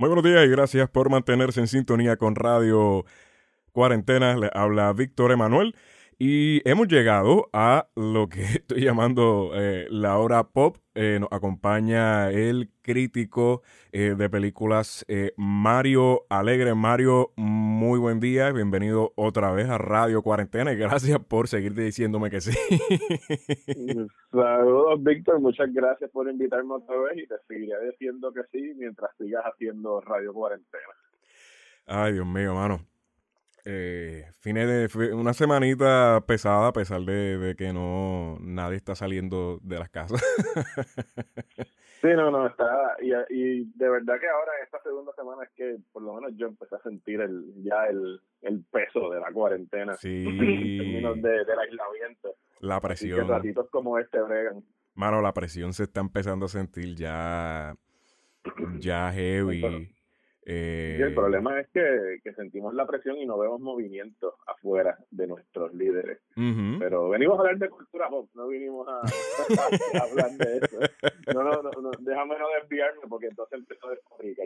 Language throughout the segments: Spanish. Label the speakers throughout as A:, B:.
A: Muy buenos días y gracias por mantenerse en sintonía con Radio Cuarentena. Le habla Víctor Emanuel y hemos llegado a lo que estoy llamando eh, la hora pop. Eh, nos acompaña el crítico eh, de películas Mario Alegre. Mario, muy buen día. Bienvenido otra vez a Radio Cuarentena y gracias por seguir diciéndome que sí.
B: Saludos, Víctor. Muchas gracias por invitarme otra vez y te seguiré diciendo que sí mientras sigas haciendo Radio Cuarentena.
A: Ay, Dios mío, mano. Eh, fines de una semanita pesada a pesar de, que no nadie está saliendo de las casas.
B: sí, no, no, está y, y, de verdad que ahora esta segunda semana es que por lo menos yo empecé a sentir el ya el, el peso de la cuarentena
A: sí.
B: en términos de, del aislamiento.
A: La presión.
B: que ratitos como este bregan.
A: Mano, la presión se está empezando a sentir ya ya heavy.
B: Eh, el problema es que, que, sentimos la presión y no vemos movimiento afuera de nuestros líderes. Pero venimos a hablar de cultura pop, no vinimos a, hablar de eso. No, no, no, déjame no desviarme porque entonces empezó a descubrir.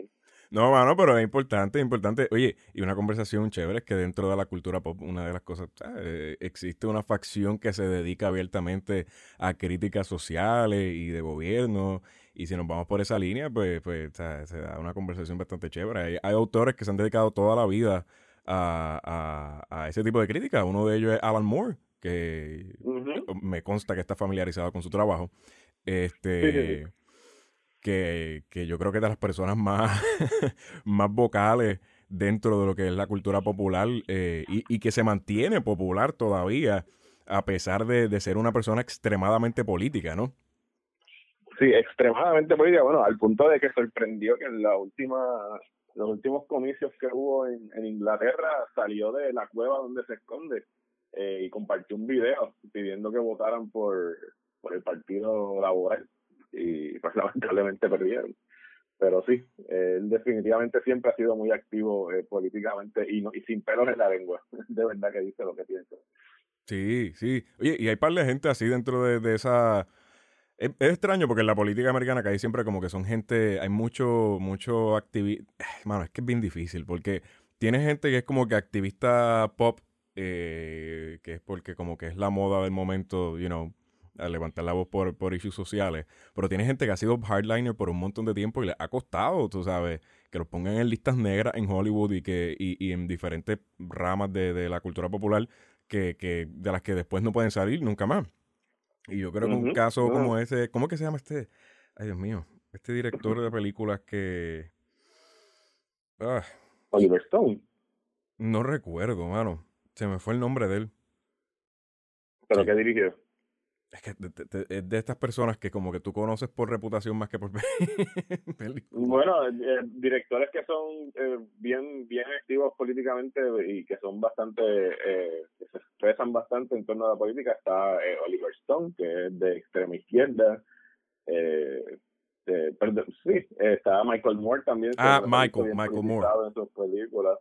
A: No, mano, pero es importante, es importante. Oye, y una conversación chévere es que dentro de la cultura pop, una de las cosas, eh, existe una facción que se dedica abiertamente a críticas sociales y de gobierno y si nos vamos por esa línea, pues, pues se da una conversación bastante chévere. Hay, autores que se han dedicado toda la vida a, a, ese tipo de crítica. Uno de ellos es Alan Moore, que me consta que está familiarizado con su trabajo. Este. Que, que, yo creo que es de las personas más, más vocales dentro de lo que es la cultura popular eh, y, y, que se mantiene popular todavía a pesar de, de, ser una persona extremadamente política, ¿no?
B: Sí, extremadamente política, bueno, al punto de que sorprendió que en la última, los últimos comicios que hubo en, en Inglaterra salió de la cueva donde se esconde eh, y compartió un video pidiendo que votaran por, por el Partido Laboral y pues lamentablemente perdieron. Pero sí, él definitivamente siempre ha sido muy activo eh, políticamente y, no, y sin pelos en la lengua, de verdad que dice lo que piensa.
A: Sí, sí. Oye, y hay par de gente así dentro de, de esa es, extraño porque en la política americana que hay siempre como que son gente, hay mucho, mucho activista. Mano, es que es bien difícil porque tiene gente que es como que activista pop, eh, que es porque como que es la moda del momento, you know, a levantar la voz por, por issues sociales. Pero tiene gente que ha sido hardliner por un montón de tiempo y le ha costado, tú sabes, que los pongan en listas negras en Hollywood y que y, en diferentes ramas de, de la cultura popular que, que de las que después no pueden salir nunca más. Y yo creo que un caso como ese, ¿cómo que se llama este? Ay, Dios mío, este director de películas que...
B: Ah, Oliver Stone.
A: No recuerdo, mano. Se me fue el nombre de él.
B: ¿Pero qué dirigió?
A: Es que es de, estas personas que como que tú conoces por reputación más que por
B: película. Bueno, eh, directores que son eh, bien bien activos políticamente y que son bastante, eh, que se expresan bastante en torno a la política, está Oliver Stone, que es de extrema izquierda. perdón, sí, está Michael Moore también.
A: Ah, Michael, Michael Moore.
B: En sus películas.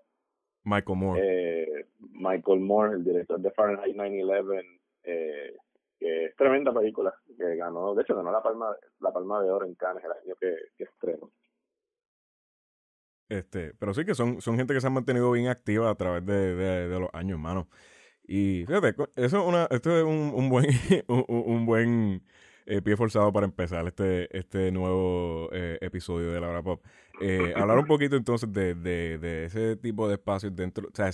A: Michael Moore.
B: Michael Moore, el director de Fahrenheit 9-11. Eh, que es tremenda película, que ganó, de hecho ganó la palma, la palma de oro en Cannes el año que, que estrenó.
A: Este, pero sí que son, son gente que se han mantenido bien activa a través de, de, los años, hermano. Y fíjate, eso es una, esto es un, un buen, un, buen eh, pie forzado para empezar este, este nuevo eh, episodio de La Hora Pop. Eh, hablar un poquito entonces de, de, de, ese tipo de espacios dentro, o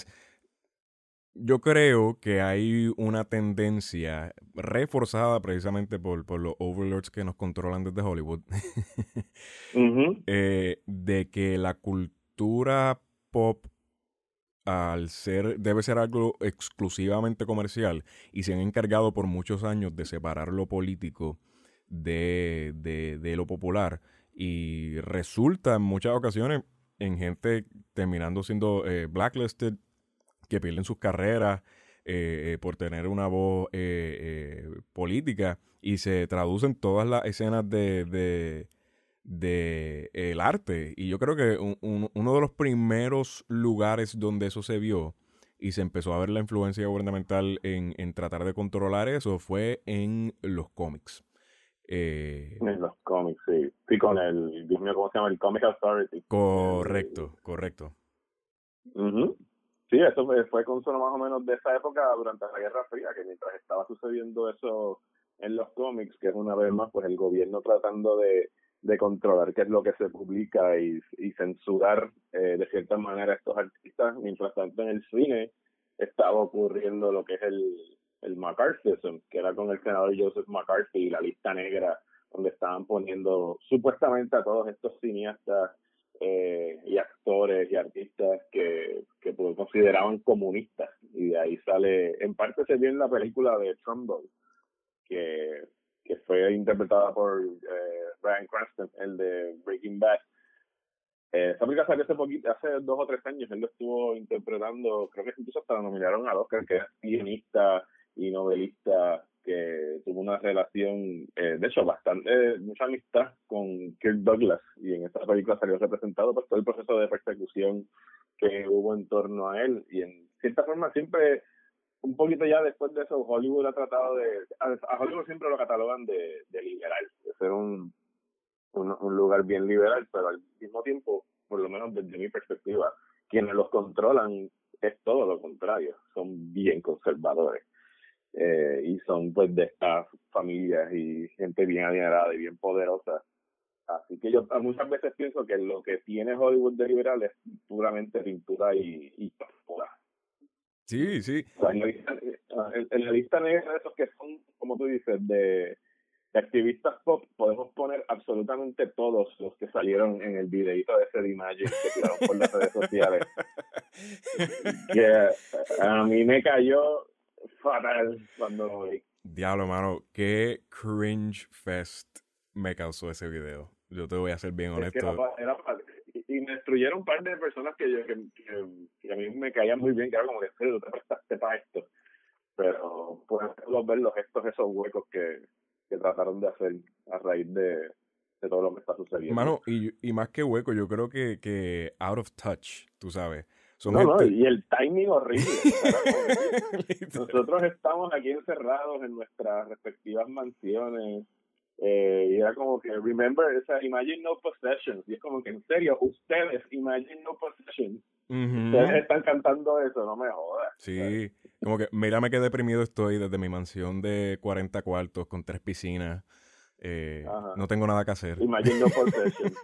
A: yo creo que hay una tendencia reforzada precisamente por, por los overlords que nos controlan desde Hollywood, eh, de que la cultura pop al ser, debe ser algo exclusivamente comercial y se han encargado por muchos años de separar lo político de, de lo popular y resulta en muchas ocasiones en gente terminando siendo eh, blacklisted que pierden sus carreras eh, eh, por tener una voz eh, política y se traducen todas las escenas de, de, el arte. Y yo creo que uno de los primeros lugares donde eso se vio y se empezó a ver la influencia gubernamental en, en tratar de controlar eso fue en los cómics. Eh,
B: en los cómics, sí. Sí, con el, ¿cómo se llama? El Comic Authority.
A: Correcto, correcto.
B: Sí, eso fue, fue consuelo más o menos de esa época durante la Guerra Fría, que mientras estaba sucediendo eso en los cómics, que es una vez más pues el gobierno tratando de, de controlar qué es lo que se publica y, y censurar eh, de cierta manera a estos artistas, mientras tanto en el cine estaba ocurriendo lo que es el, el McCarthyism, que era con el senador Joseph McCarthy y la lista negra, donde estaban poniendo supuestamente a todos estos cineastas eh, y actores y artistas que, que pues, consideraban comunistas. Y de ahí sale, en parte se vio en la película de Trumbo, que, que fue interpretada por eh, Brian Cranston, el de Breaking Bad. Eh, esa película salió hace, poquito, hace dos o tres años, él lo estuvo interpretando, creo que incluso hasta lo nominaron a Oscar, que es guionista y novelista que tuvo una relación, eh, de hecho, bastante, mucha amistad con Kirk Douglas y en esta película salió representado por todo el proceso de persecución que hubo en torno a él y en cierta forma siempre un poquito ya después de eso Hollywood ha tratado de a, Hollywood siempre lo catalogan de, de liberal de ser un, un, un lugar bien liberal pero al mismo tiempo por lo menos desde mi perspectiva quienes los controlan es todo lo contrario son bien conservadores eh, y son pues de estas familias y gente bien adinerada y bien poderosa. Así que yo muchas veces pienso que lo que tiene Hollywood de liberal es puramente pintura y, y
A: Sí, sí.
B: en, la lista, negra de esos que son, como tú dices, de, activistas pop, podemos poner absolutamente todos los que salieron en el videito de ese de Imagine que tiraron por las redes sociales. que a mí me cayó fatal cuando lo vi.
A: Diablo, mano, qué cringe fest me causó ese video. Yo te voy a ser bien honesto.
B: y me destruyeron un par de personas que, yo, que, que, a mí me caían muy bien, que era como que tú te prestaste para esto. Pero podemos ver los gestos, esos huecos que, que trataron de hacer a raíz de, de todo lo que está sucediendo.
A: Mano, y, y más que hueco, yo creo que, que out of touch, tú sabes
B: no, no, y el timing horrible. Nosotros estamos aquí encerrados en nuestras respectivas mansiones. Eh, y era como que, remember, o sea, imagine no possessions. Y es como que, en serio, ustedes, imagine no possessions. Ustedes están cantando eso, no me jodas.
A: Sí, como que, mírame qué deprimido estoy desde mi mansión de 40 cuartos con tres piscinas. Eh, no tengo nada que hacer.
B: Imagine no possessions.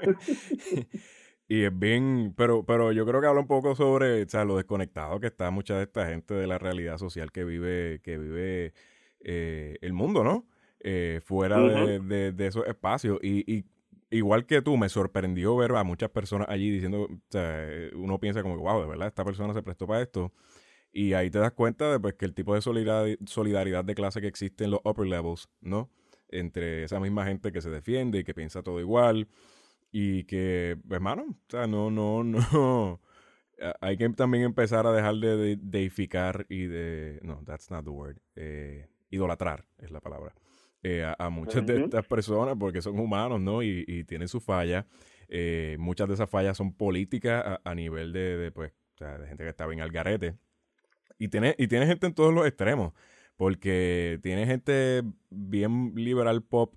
A: Y es bien, pero, pero yo creo que habla un poco sobre o sea, lo desconectado que está mucha de esta gente de la realidad social que vive, que vive eh, el mundo, ¿no? Eh, fuera de, de, esos espacios. Y, y, igual que tú, me sorprendió ver a muchas personas allí diciendo, o sea, uno piensa como wow, de verdad, esta persona se prestó para esto. Y ahí te das cuenta de pues, que el tipo de solidaridad de clase que existe en los upper levels, ¿no? Entre esa misma gente que se defiende y que piensa todo igual y que, hermano, o sea, no, no, no. Hay que también empezar a dejar de, deificar y de. No, that's not the word. Eh, idolatrar es la palabra. Eh, a, muchas de estas personas porque son humanos, ¿no? Y, y tienen sus fallas. Eh, muchas de esas fallas son políticas a, nivel de, de, pues, o sea, de gente que está bien al garete. Y tiene, y tiene gente en todos los extremos. Porque tiene gente bien liberal pop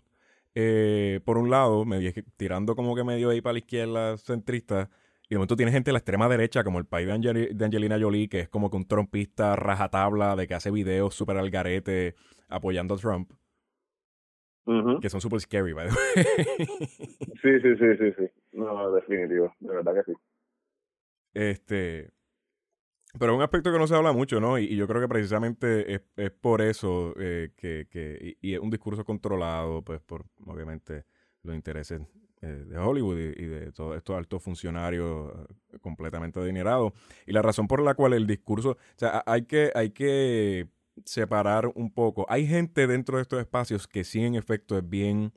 A: eh, por un lado, me tirando como que medio ahí para la izquierda centrista, y de momento tiene gente de la extrema derecha, como el país de, Angelina Jolie, que es como que un trompista rajatabla de que hace videos súper al garete apoyando a Trump. Que son súper scary, by the way.
B: sí, sí, sí, sí, sí. No, definitivo. De verdad que sí.
A: Este. Pero es un aspecto que no se habla mucho, ¿no? Y, yo creo que precisamente es, es por eso eh, que, que y, es un discurso controlado, pues por obviamente los intereses eh, de Hollywood y, de todos estos altos funcionarios eh, completamente adinerados. Y la razón por la cual el discurso, o sea, hay que, hay que separar un poco. Hay gente dentro de estos espacios que sí en efecto es bien...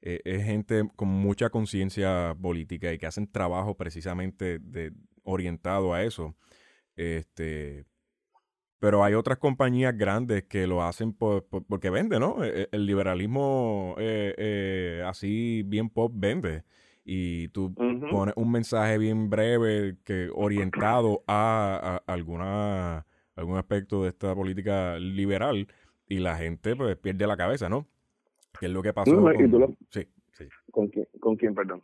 A: es gente con mucha conciencia política y que hacen trabajo precisamente de, orientado a eso. Este, pero hay otras compañías grandes que lo hacen por, porque vende, ¿no? E, e, el, liberalismo eh, eh, así bien pop vende. Y tú pones un mensaje bien breve que orientado a, alguna algún aspecto de esta política liberal y la gente pues pierde la cabeza, ¿no? Que es lo que pasó. Sí, sí.
B: ¿Con quién, ¿Con quién, perdón?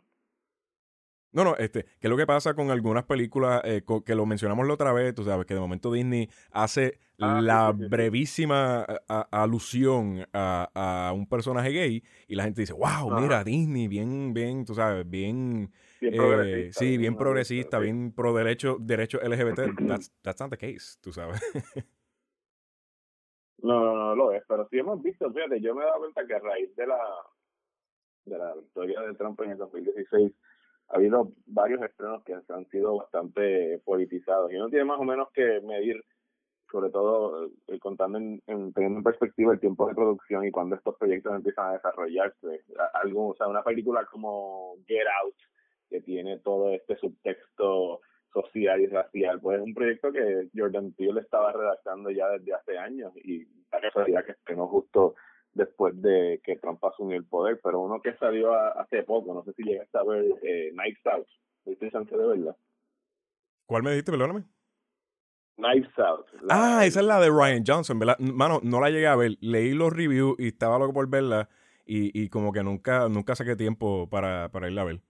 A: No, no, este, ¿qué es lo que pasa con algunas películas eh, que lo mencionamos la otra vez? Tú sabes que de momento Disney hace ah, la brevísima alusión a, un personaje gay y la gente dice, wow, mira, Disney, bien, bien, tú sabes, bien.
B: bien eh,
A: sí, bien progresista, bien pro derecho, derecho LGBT. That's, that's not the case, tú sabes.
B: no, no, no lo es, pero sí hemos visto, fíjate, yo me he dado cuenta que a raíz de la, de la victoria de Trump en el 2016 ha habido varios estrenos que han sido bastante politizados y uno tiene más o menos que medir sobre todo eh, contando en, teniendo en perspectiva el tiempo de producción y cuando estos proyectos empiezan a desarrollarse algo o sea una película como Get Out que tiene todo este subtexto social y racial pues es un proyecto que Jordan Peele estaba redactando ya desde hace años y la casualidad que estrenó justo después de que Trump asumió el poder, pero uno que salió hace poco, no sé si llegaste a ver eh, Knives Out, ¿viste chance de verla?
A: ¿Cuál me dijiste, perdóname?
B: Knives Out.
A: Ah, esa es la de Ryan Johnson, ¿verdad? Mano, no la llegué a ver, leí los reviews y estaba loco por verla y, y como que nunca nunca saqué tiempo para, para irla a ver.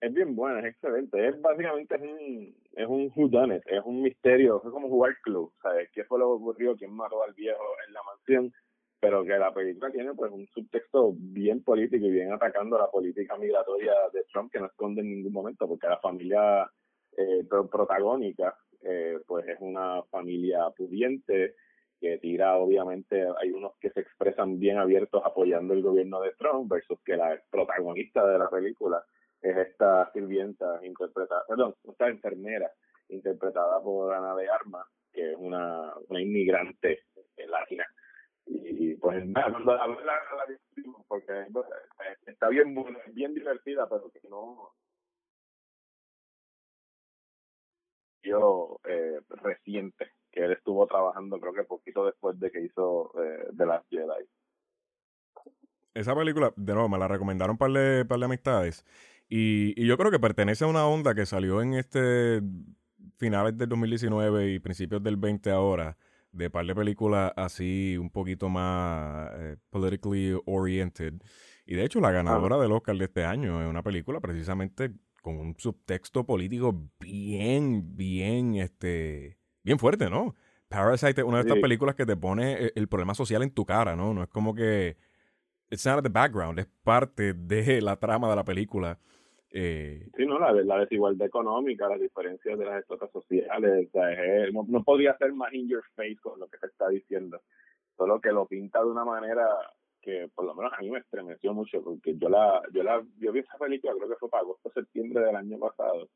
B: Es bien buena, es excelente. Es básicamente es un, es un whodunit, es un misterio, es como jugar club, ¿sabes? ¿Qué fue lo que ocurrió? ¿Quién mató al viejo en la mansión? Pero que la película tiene pues un subtexto bien político y bien atacando la política migratoria de Trump que no esconde en ningún momento porque la familia eh, protagónica eh, pues es una familia pudiente que tira obviamente hay unos que se expresan bien abiertos apoyando el gobierno de Trump versus que la protagonista de la película es esta sirvienta interpretada perdón esta enfermera interpretada por Ana de Armas que es una, una inmigrante latina y pues nada, la, la, la, porque eh, está bien, bien divertida, pero que no yo eh, reciente que él estuvo trabajando creo que poquito después de que hizo eh, The Last Jedi.
A: Esa película, de nuevo, me la recomendaron para de, par de amistades. Y, y yo creo que pertenece a una onda que salió en este finales del 2019 y principios del 20 ahora, de par de películas así un poquito más eh, politically oriented. Y de hecho, la ganadora del Oscar de este año es una película precisamente con un subtexto político bien, bien, este, bien fuerte, ¿no? Parasite es una de estas películas que te pone el, el, problema social en tu cara, ¿no? No es como que it's not the background, es parte de la trama de la película. Eh,
B: sí, no, la, la, desigualdad económica, las diferencias de las estratas sociales, no, no, podría ser más in your face con lo que se está diciendo, solo que lo pinta de una manera que por lo menos a mí me estremeció mucho, porque yo la, yo la, yo vi esa película, creo que fue para agosto septiembre del año pasado,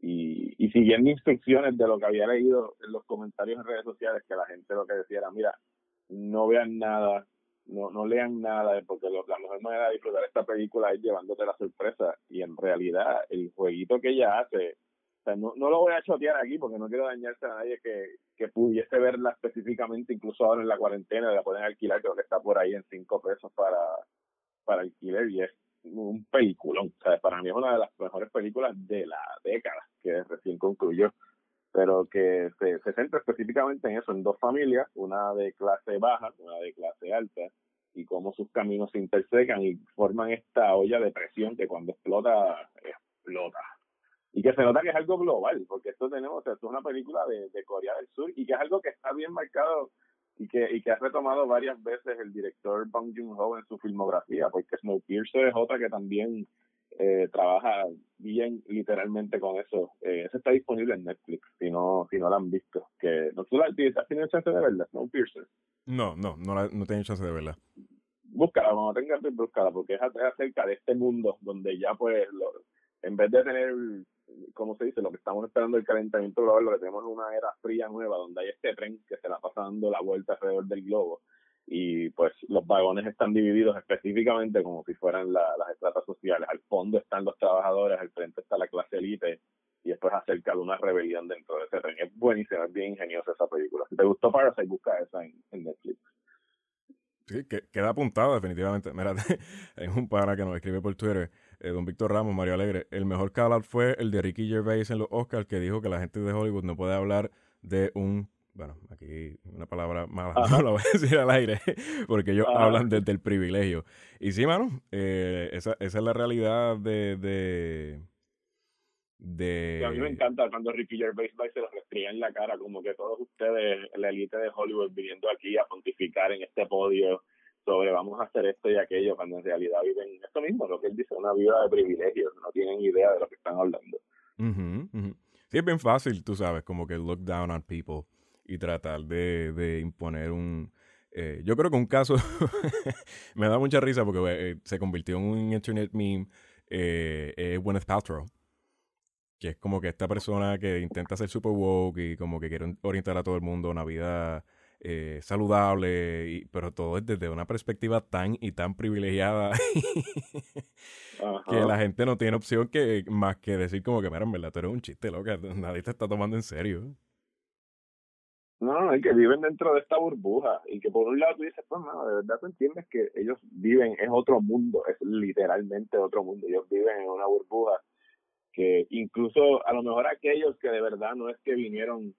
B: y, y siguiendo instrucciones de lo que había leído en los comentarios en redes sociales, que la gente lo que decía era, mira, no vean nada, no, no lean nada, porque la mejor manera de disfrutar esta película es llevándote la sorpresa. Y en realidad, el jueguito que ella hace, o sea, no, no lo voy a chotear aquí porque no quiero dañarse a nadie que, que pudiese verla específicamente, incluso ahora en la cuarentena, la pueden alquilar, creo que está por ahí en cinco pesos para, para alquiler y es un peliculón. O sea, para mí es una de las mejores películas de la década que recién concluyó pero que se, se centra específicamente en eso, en dos familias, una de clase baja, una de clase alta, y cómo sus caminos se intersecan y forman esta olla de presión que cuando explota, explota. Y que se nota que es algo global, porque esto tenemos, esto es una película de, de Corea del Sur y que es algo que está bien marcado y que, y que ha retomado varias veces el director Bong Joon-ho en su filmografía, porque Snowpiercer es otra que también eh, trabaja bien literalmente con eso. Eh, eso está disponible en Netflix, si no, si no la han visto. Que, ¿No tú la, has tenido chance de verla? ¿No, Piercer?
A: No, no, no, la, no tengo chance de verla.
B: Búscala, cuando tengas búscala, porque es acerca de este mundo donde ya pues lo, en vez de tener, como se dice, lo que estamos esperando el calentamiento global, lo que tenemos es una era fría nueva donde hay este tren que se la pasa dando la vuelta alrededor del globo y pues los vagones están divididos específicamente como si fueran las estratas sociales. Al fondo están los trabajadores, al frente está la clase élite y después acerca de una rebelión dentro de ese tren. Es buenísima, es bien ingeniosa esa película. Si te gustó Parasite, busca esa en, Netflix.
A: Sí, que, queda apuntado definitivamente. Mira, hay un pana que nos escribe por Twitter, eh, don Víctor Ramos, Mario Alegre. El mejor call fue el de Ricky Gervais en los Oscars, que dijo que la gente de Hollywood no puede hablar de un bueno, aquí una palabra mala, no la voy a decir al aire, porque ellos hablan desde el privilegio. Y sí, mano, eh, esa, esa, es la realidad de, de, de...
B: A mí me encanta cuando Ricky Gervais se lo restría en la cara, como que todos ustedes, la élite de Hollywood, viniendo aquí a pontificar en este podio sobre vamos a hacer esto y aquello, cuando en realidad viven esto mismo, lo que él dice, una vida de privilegios, no tienen idea de lo que están hablando.
A: Sí, es bien fácil, tú sabes, como que look down on people y tratar de, de imponer un... Eh, yo creo que un caso me da mucha risa porque eh, se convirtió en un internet meme, eh, es Gwyneth Paltrow que es como que esta persona que intenta ser super woke y como que quiere orientar a todo el mundo a una vida eh, saludable, y, pero todo es desde una perspectiva tan y tan privilegiada que la gente no tiene opción que más que decir como que, mira, en verdad, tú eres un chiste, loca, nadie te está tomando en serio.
B: No, es que viven dentro de esta burbuja. Y que por un lado tú dices, pues, no, de verdad tú entiendes que ellos viven, es otro mundo, es literalmente otro mundo, ellos viven en una burbuja que incluso a lo mejor aquellos que de verdad no es que vinieron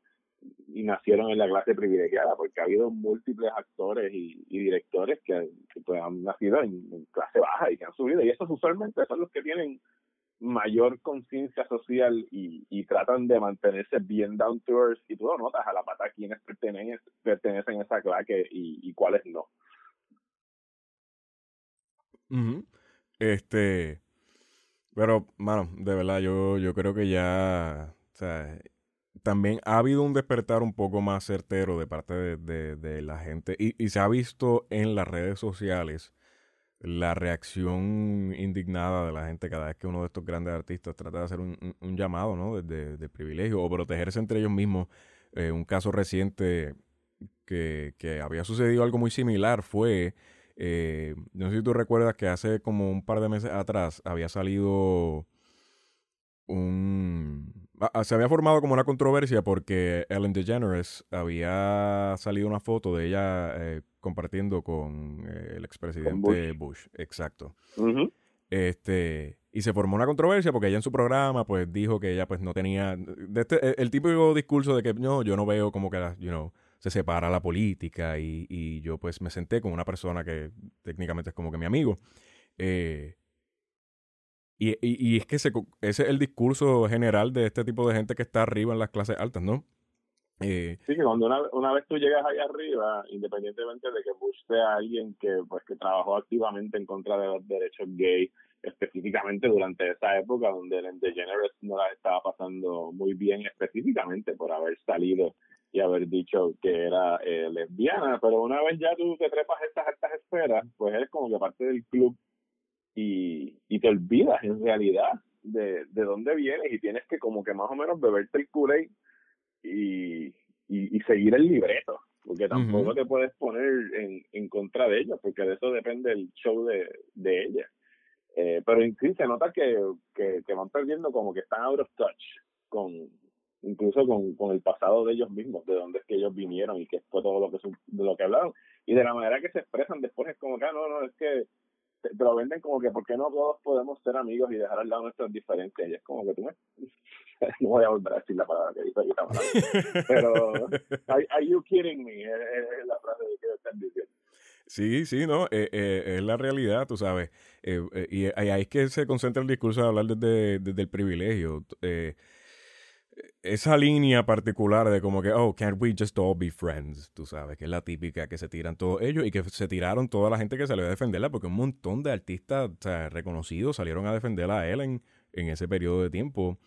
B: y nacieron en la clase privilegiada, porque ha habido múltiples actores y, directores que, pues, han nacido en, clase baja y que han subido, y esos usualmente son los que tienen mayor conciencia social y, y, tratan de mantenerse bien down to earth, y tú lo notas a la pata quienes pertenecen, pertenecen a esa clase y, y cuáles no.
A: Este, pero, mano, de verdad, yo, yo creo que ya, o sea, también ha habido un despertar un poco más certero de parte de, de, la gente y, y, se ha visto en las redes sociales la reacción indignada de la gente cada vez que uno de estos grandes artistas trata de hacer un, un, llamado, ¿no? De, de, privilegio o protegerse entre ellos mismos. Eh, un caso reciente que, que había sucedido algo muy similar fue eh, no sé si tú recuerdas que hace como un par de meses atrás había salido un... Se había formado como una controversia porque Ellen DeGeneres había salido una foto de ella eh, compartiendo con eh, el expresidente Bush. Exacto. Este, y se formó una controversia porque ella en su programa pues dijo que ella pues no tenía de este, el típico discurso de que no, yo no veo como que, you know, se separa la política y, y, yo pues me senté con una persona que técnicamente es como que mi amigo. Eh, y, y, es que ese, es el discurso general de este tipo de gente que está arriba en las clases altas, ¿no?
B: Eh, sí, que cuando una, una, vez tú llegas allá arriba, independientemente de que Bush sea alguien que pues que trabajó activamente en contra de los derechos gay, específicamente durante esa época donde el DeGeneres no la estaba pasando muy bien específicamente por haber salido y haber dicho que era eh, lesbiana, pero una vez ya tú te trepas estas altas esferas, pues eres como que parte del club y, y te olvidas en realidad de, de dónde vienes y tienes que como que más o menos beberte el kool y, y, y, seguir el libreto, porque tampoco te puedes poner en, en contra de ella, porque de eso depende el show de, de ella. Eh, pero incluso se nota que, que, que van perdiendo como que están out of touch con, incluso con, con el pasado de ellos mismos, de dónde es que ellos vinieron y qué fue todo lo que de lo que hablaron. Y de la manera que se expresan después es como que, ah, no, no, es que te, lo venden como que, ¿por qué no todos podemos ser amigos y dejar al lado nuestras diferencias? Y es como que tú me... no voy a volver a decir la palabra que dice ahorita, pero are, are, you kidding me? Es, la frase que están diciendo.
A: Sí, sí, no, eh, eh, es la realidad, tú sabes. Eh, eh y ahí es que se concentra el discurso de hablar desde, desde el privilegio. Eh, esa línea particular de como que, oh, can't we just all be friends? Tú sabes, que es la típica que se tiran todos ellos y que se tiraron toda la gente que salió a defenderla, porque un montón de artistas reconocidos salieron a defenderla a Ellen en ese periodo de tiempo.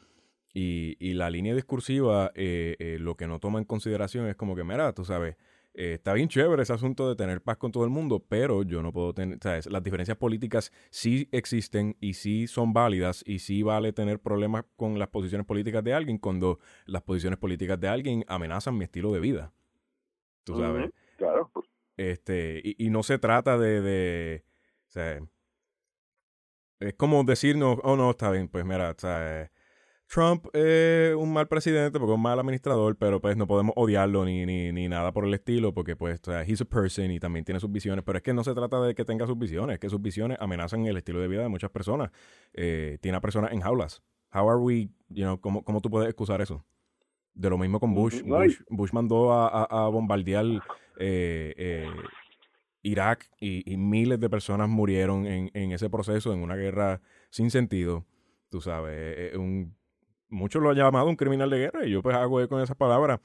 A: Y, la línea discursiva, eh, eh, lo que no toma en consideración es como que, mira, tú sabes, eh, está bien chévere ese asunto de tener paz con todo el mundo, pero yo no puedo tener, ¿sabes? Las diferencias políticas sí existen y sí son válidas y sí vale tener problemas con las posiciones políticas de alguien cuando las posiciones políticas de alguien amenazan mi estilo de vida. Tú sabes.
B: claro.
A: Este, y, y, no se trata de, de o sea, es como decirnos, oh no, está bien, pues mira, o sea, Trump es un mal presidente porque es un mal administrador, pero pues no podemos odiarlo ni, ni, ni nada por el estilo porque pues o sea, he's a person y también tiene sus visiones, pero es que no se trata de que tenga sus visiones, es que sus visiones amenazan el estilo de vida de muchas personas. Eh, tiene a personas en jaulas. How are we, you know, ¿cómo, cómo tú puedes excusar eso? De lo mismo con Bush. Bush, mandó a, bombardear eh, eh, Irak y, miles de personas murieron en, ese proceso, en una guerra sin sentido. Tú sabes, un, muchos lo han llamado un criminal de guerra y yo pues hago con esas palabras.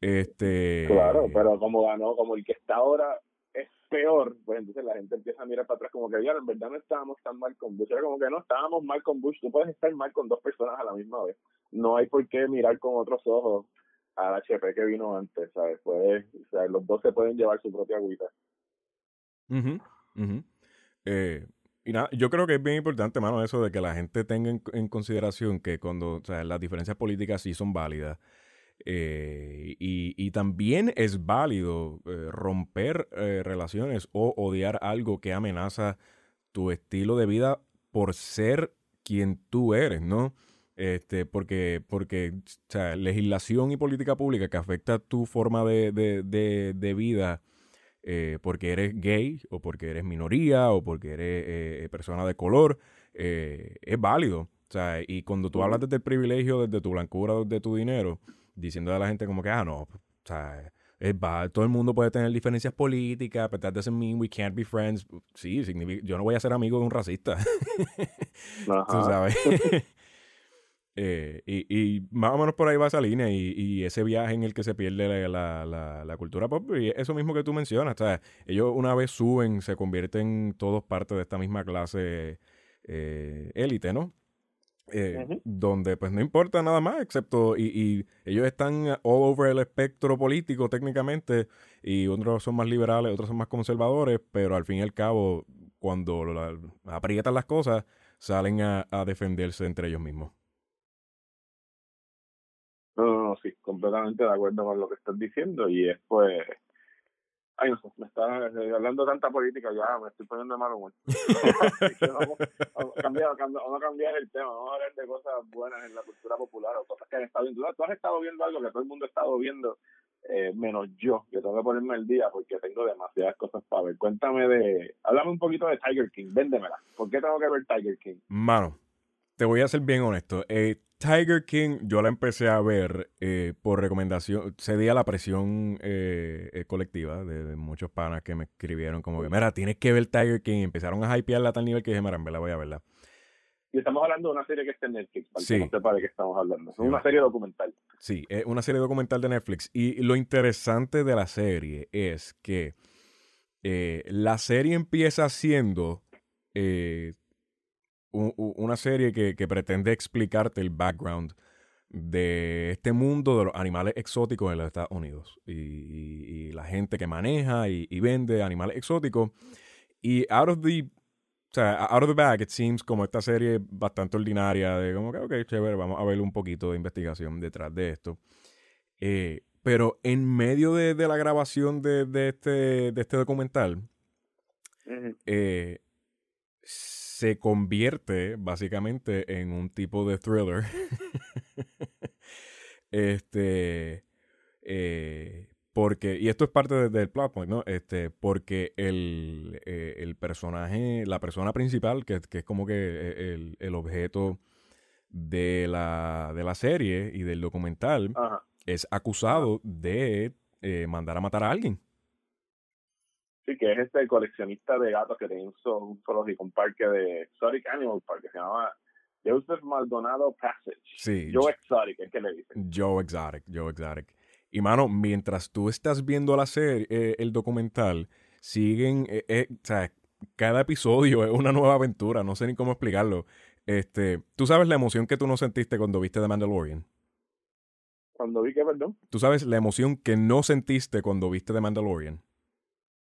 A: Este,
B: claro, pero como ganó, como el que está ahora es peor, pues entonces la gente empieza a mirar para atrás como que, ya, en verdad no estábamos tan mal con Bush. Era como que no estábamos mal con Bush. Tú puedes estar mal con dos personas a la misma vez. No hay por qué mirar con otros ojos al HP que vino antes, ¿sabes? Puede, o sea, los dos se pueden llevar su propia agüita.
A: Eh, y nada, yo creo que es bien importante, mano, eso de que la gente tenga en, consideración que cuando, las diferencias políticas sí son válidas. Eh, y, también es válido eh, romper relaciones o odiar algo que amenaza tu estilo de vida por ser quien tú eres, ¿no? Este, porque, porque, legislación y política pública que afecta tu forma de, de, de vida eh, porque eres gay o porque eres minoría o porque eres eh, persona de color, eh, es válido. O sea, y cuando tú hablas desde el privilegio, desde tu blancura, desde tu dinero, diciendo a la gente como que, ah, no, o sea, es todo el mundo puede tener diferencias políticas, but that doesn't mean we can't be friends. Sí, yo no voy a ser amigo de un racista. Tú sabes. Eh, y, más o menos por ahí va esa línea y, ese viaje en el que se pierde la, cultura pop y eso mismo que tú mencionas, o sea, ellos una vez suben se convierten todos parte de esta misma clase eh, élite, ¿no? Eh, donde pues no importa nada más, excepto, y, ellos están all over el espectro político técnicamente, y otros son más liberales, otros son más conservadores, pero al fin y al cabo, cuando aprietan las cosas, salen a defenderse entre ellos mismos.
B: No, sí, completamente de acuerdo con lo que estás diciendo y es pues... Ay, no sé, me está eh, hablando tanta política, ya me estoy poniendo de mal humor. vamos, a cambiar, vamos a cambiar el tema, vamos a hablar de cosas buenas en la cultura popular o cosas que han estado viendo. Tú has estado viendo algo que todo el mundo ha estado viendo, eh, menos yo, que tengo que ponerme el día porque tengo demasiadas cosas para ver. Cuéntame de, háblame un poquito de Tiger King, véndemela. ¿Por qué tengo que ver Tiger King?
A: Mano, te voy a ser bien honesto. Eh, Tiger King, yo la empecé a ver eh, por recomendación, cedía la presión eh, eh, colectiva de, muchos panas que me escribieron como que, mira, tienes que ver Tiger King. Y empezaron a hypearla a tal nivel que dije, mira, la voy a verla.
B: Y estamos hablando de una serie que está en Netflix, para que no sepa de qué estamos hablando. Es una serie documental.
A: Sí, es una serie documental de Netflix. Y lo interesante de la serie es que la serie empieza siendo una serie que, pretende explicarte el background de este mundo de los animales exóticos en los Estados Unidos y, la gente que maneja y, vende animales exóticos. Y out of the, o sea, out of the bag, it seems como esta serie bastante ordinaria de como que, ok, chévere, vamos a ver un poquito de investigación detrás de esto. Eh, pero en medio de, la grabación de, este, de este documental, se convierte básicamente en un tipo de thriller. este. Eh, porque, y esto es parte del plot point, ¿no? Este, porque el, eh, el personaje, la persona principal, que, que es como que eh, el, objeto de la, de la serie y del documental, es acusado de mandar a matar a alguien.
B: Sí, que es este coleccionista de gatos que tiene un, zoológico, un parque de Exotic Animal Park que se llama Joseph Maldonado Passage.
A: Sí.
B: Joe Exotic, es que le dicen.
A: Joe Exotic, Joe Exotic. Y mano, mientras tú estás viendo la serie, eh, el documental, siguen, eh, eh, o sea, cada episodio es una nueva aventura, no sé ni cómo explicarlo. Este, ¿tú sabes la emoción que tú no sentiste cuando viste The Mandalorian?
B: Cuando vi que, perdón.
A: ¿Tú sabes la emoción que no sentiste cuando viste The Mandalorian?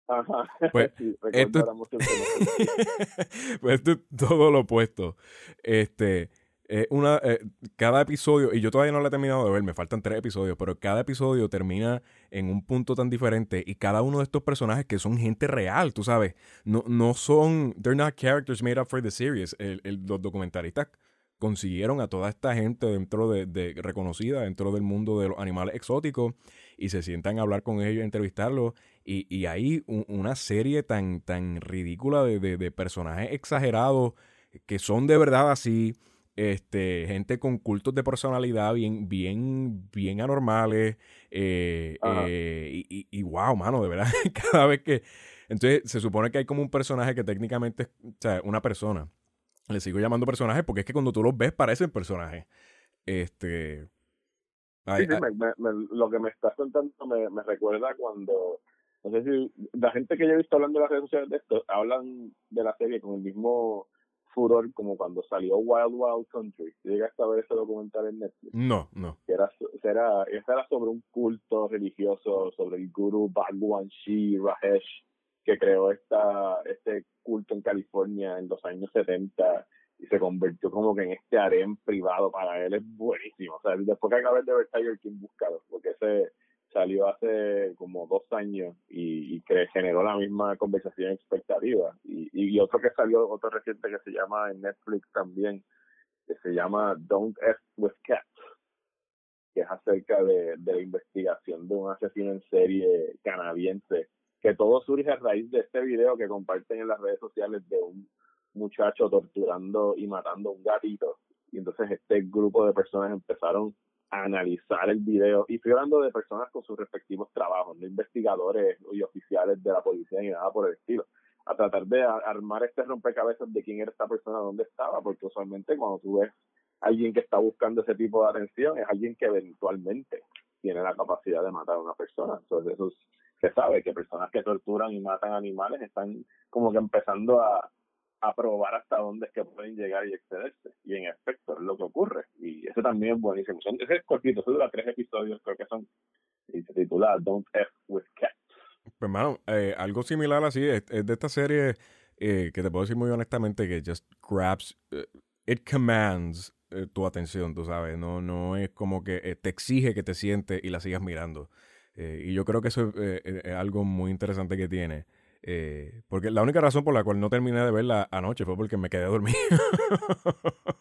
B: Ajá.
A: Pues, esto, pues esto es todo lo opuesto. Este, una, eh, cada episodio, y yo todavía no lo he terminado de ver, me faltan tres episodios, pero cada episodio termina en un punto tan diferente y cada uno de estos personajes que son gente real, tú sabes, no, no son, they're not characters made up for the series. El, los documentaristas consiguieron a toda esta gente dentro de, de, reconocida dentro del mundo de los animales exóticos y se sientan a hablar con ellos, a entrevistarlos y, y hay una serie tan, tan ridícula de, de, personajes exagerados que son de verdad así. este, gente con cultos de personalidad bien, bien, bien anormales. Eh, eh, y, y, wow, mano, de verdad, cada vez que... Entonces, se supone que hay como un personaje que técnicamente es, o sea, una persona. Le sigo llamando personaje porque es que cuando tú los ves parecen personajes. Este...
B: sí, sí, lo que me estás contando me, me recuerda cuando no sé si la gente que yo he visto hablando en las redes sociales de esto hablan de la serie con el mismo furor como cuando salió Wild Wild Country. ¿Llegaste a ver ese documental en Netflix?
A: No, no.
B: era, era, era sobre un culto religioso, sobre el guru Bhagwan Shi Rajesh, que creó esta, este culto en California en los años 70 y se convirtió como que en este harem privado para él. Es buenísimo. O sea, después que acabé de ver Tiger King, buscado, porque ese salió hace como dos años y, y que generó la misma conversación expectativa. Y, y otro que salió, otro reciente que se llama en Netflix también, que se llama Don't F with Cats, que es acerca de, de la investigación de un asesino en serie canadiense, que todo surge a raíz de este video que comparten en las redes sociales de un muchacho torturando y matando a un gatito. Y entonces este grupo de personas empezaron analizar el video. Y estoy hablando de personas con sus respectivos trabajos, no investigadores y oficiales de la policía ni nada por el estilo. A tratar de armar este rompecabezas de quién era esta persona, dónde estaba, porque usualmente cuando tú ves a alguien que está buscando ese tipo de atención, es alguien que eventualmente tiene la capacidad de matar a una persona. Entonces, eso se sabe que personas que torturan y matan animales están como que empezando a, a probar hasta dónde es que pueden llegar y excederse. Y en efecto, es lo que ocurre. Y eso también es buenísimo. Ese es cortito, son dura tres episodios, creo que son. Y se titula Don't F with Cats.
A: Pues, hermano, eh, algo similar así es, de esta serie eh, que te puedo decir muy honestamente que just grabs, eh, it commands tu atención, tú sabes. No, no es como que te exige que te sientes y la sigas mirando. y yo creo que eso es algo muy interesante que tiene. Eh, porque la única razón por la cual no terminé de verla anoche fue porque me quedé dormido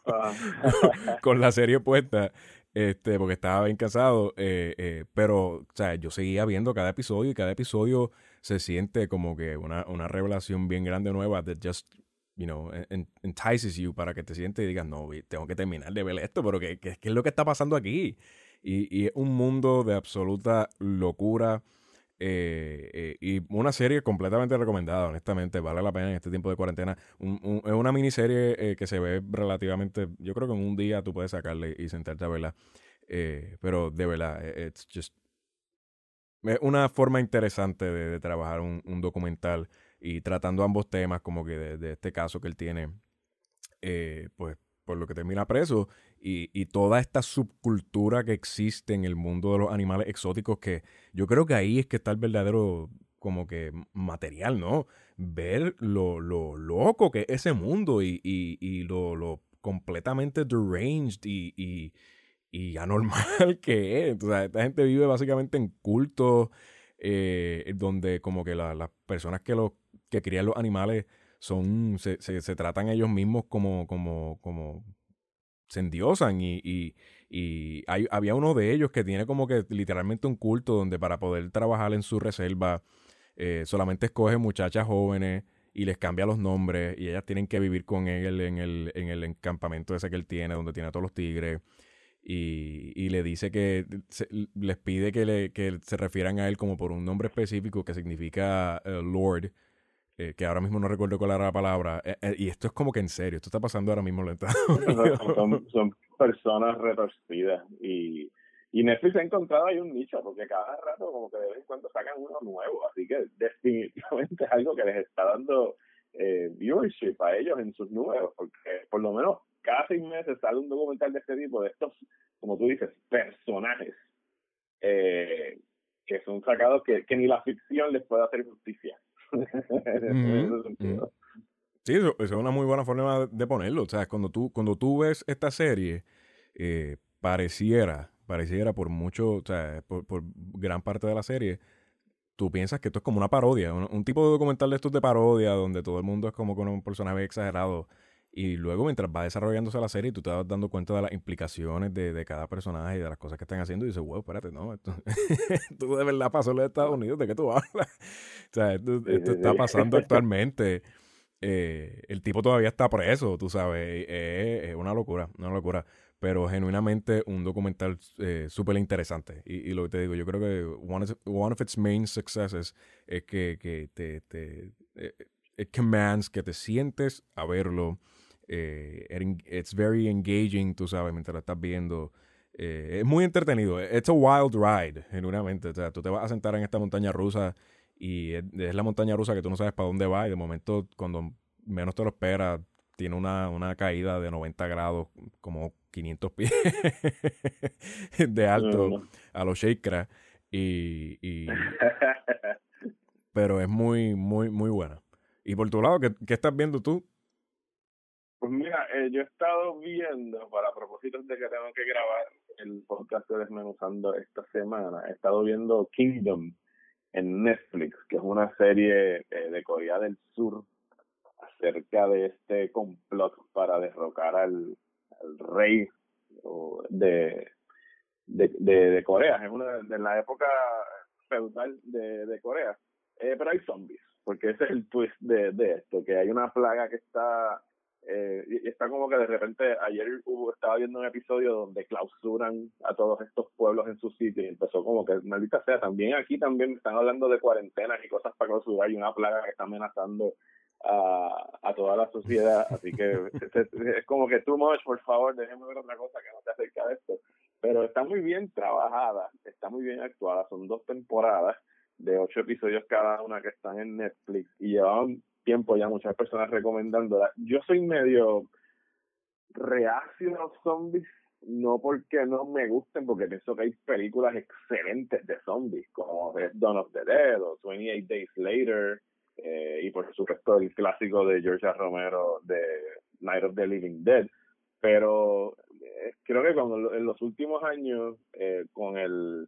A: ah. con la serie puesta, este, porque estaba bien cansado. Eh, eh, pero, o sea, yo seguía viendo cada episodio y cada episodio se siente como que una, una revelación bien grande nueva that just, you know, entices you para que te sientes y digas, no, tengo que terminar de ver esto, pero ¿qué, qué, qué es lo que está pasando aquí? Y, y es un mundo de absoluta locura eh, eh, y una serie completamente recomendada, honestamente, vale la pena en este tiempo de cuarentena. es una miniserie eh, que se ve relativamente, yo creo que en un día tú puedes sacarle y sentarte a verla. pero de verdad, it's just es una forma interesante de, trabajar un, documental y tratando ambos temas, como que de, de este caso que él tiene, pues por lo que termina preso y, toda esta subcultura que existe en el mundo de los animales exóticos que yo creo que ahí es que está el verdadero como que material, ¿no? Ver lo, lo loco que es ese mundo y, y, lo, lo, completamente deranged y, anormal que es. O sea, esta gente vive básicamente en cultos eh, donde como que las personas que, lo, que crían los animales son, se, se, se tratan ellos mismos como, como, como se endiosan y, y, y hay, había uno de ellos que tiene como que literalmente un culto donde para poder trabajar en su reserva eh, solamente escoge muchachas jóvenes y les cambia los nombres y ellas tienen que vivir con él en el, en el encampamento ese que él tiene, donde tiene a todos los tigres. Y, y le dice que les pide que, le, que se refieran a él como por un nombre específico que significa eh, Lord eh, que ahora mismo no recuerdo cuál era la palabra, eh, eh, y esto es como que en serio, esto está pasando ahora mismo en
B: son, son, personas retorcidas y, y Netflix ha encontrado ahí un nicho, porque cada rato como que de vez en cuando sacan uno nuevo, así que definitivamente es algo que les está dando eh, viewership a ellos en sus números, porque por lo menos cada seis meses sale un documental de este tipo, de estos, como tú dices, personajes eh, que son sacados que, que ni la ficción les puede hacer justicia.
A: Sí, eso, es una muy buena forma de ponerlo. O sea, cuando tú, cuando tú ves esta serie, eh, pareciera, pareciera por mucho, o sea, por, gran parte de la serie, tú piensas que esto es como una parodia, un, tipo de documental de estos de parodia, donde todo el mundo es como con un personaje exagerado. Y luego, mientras va desarrollándose la serie, tú te vas dando cuenta de las implicaciones de, de cada personaje y de las cosas que están haciendo. Y dices, wow, espérate, no, esto, tú de verdad pasó en los Estados Unidos, ¿de qué tú hablas? O sea, esto, está pasando actualmente. eh, el tipo todavía está preso, tú sabes, es una locura, una locura. Pero genuinamente un documental eh, súper interesante. Y, lo que te digo, yo creo que one of, one of its main successes es que, que te, te eh, it commands que te sientes a verlo. Eh, it's very engaging, tú sabes, mientras lo estás viendo. es muy entretenido. It's a wild ride, genuinamente. O sea, tú te vas a sentar en esta montaña rusa y es, la montaña rusa que tú no sabes para dónde va y de momento cuando menos te lo esperas tiene una, una caída de 90 grados, como 500 pies de alto a los Shakra y, y pero es muy muy muy buena. Y por tu lado, ¿qué, qué estás viendo tú?
B: Pues mira, eh, yo he estado viendo, para propósitos de que tengo que grabar el podcast de Desmenuzando esta semana, he estado viendo Kingdom, en Netflix, que es una serie eh, de Corea del Sur acerca de este complot para derrocar al, rey de, de, de, Corea. Es una de la época feudal de, de Corea. Eh, pero hay zombies, porque ese es el twist de, de esto, que hay una plaga que está eh, y está como que de repente ayer hubo, estaba viendo un episodio donde clausuran a todos estos pueblos en su sitio y empezó como que maldita sea también aquí también están hablando de cuarentenas y cosas para clausurar y una plaga que está amenazando a, a toda la sociedad. Así que es, como que too much por favor déjenme ver otra cosa que no se acerca de esto. Pero está muy bien trabajada está muy bien actuada. Son dos temporadas de ocho episodios cada una que están en Netflix y llevaban tiempo ya muchas personas recomendándola. Yo soy medio reacio a los zombies, no porque no me gusten, porque pienso que hay películas excelentes de zombies, como Dawn of the Dead o 28 Days Later, eh, y por supuesto el clásico de George Romero de Night of the Living Dead. Pero eh, creo que cuando en los últimos años, eh, con el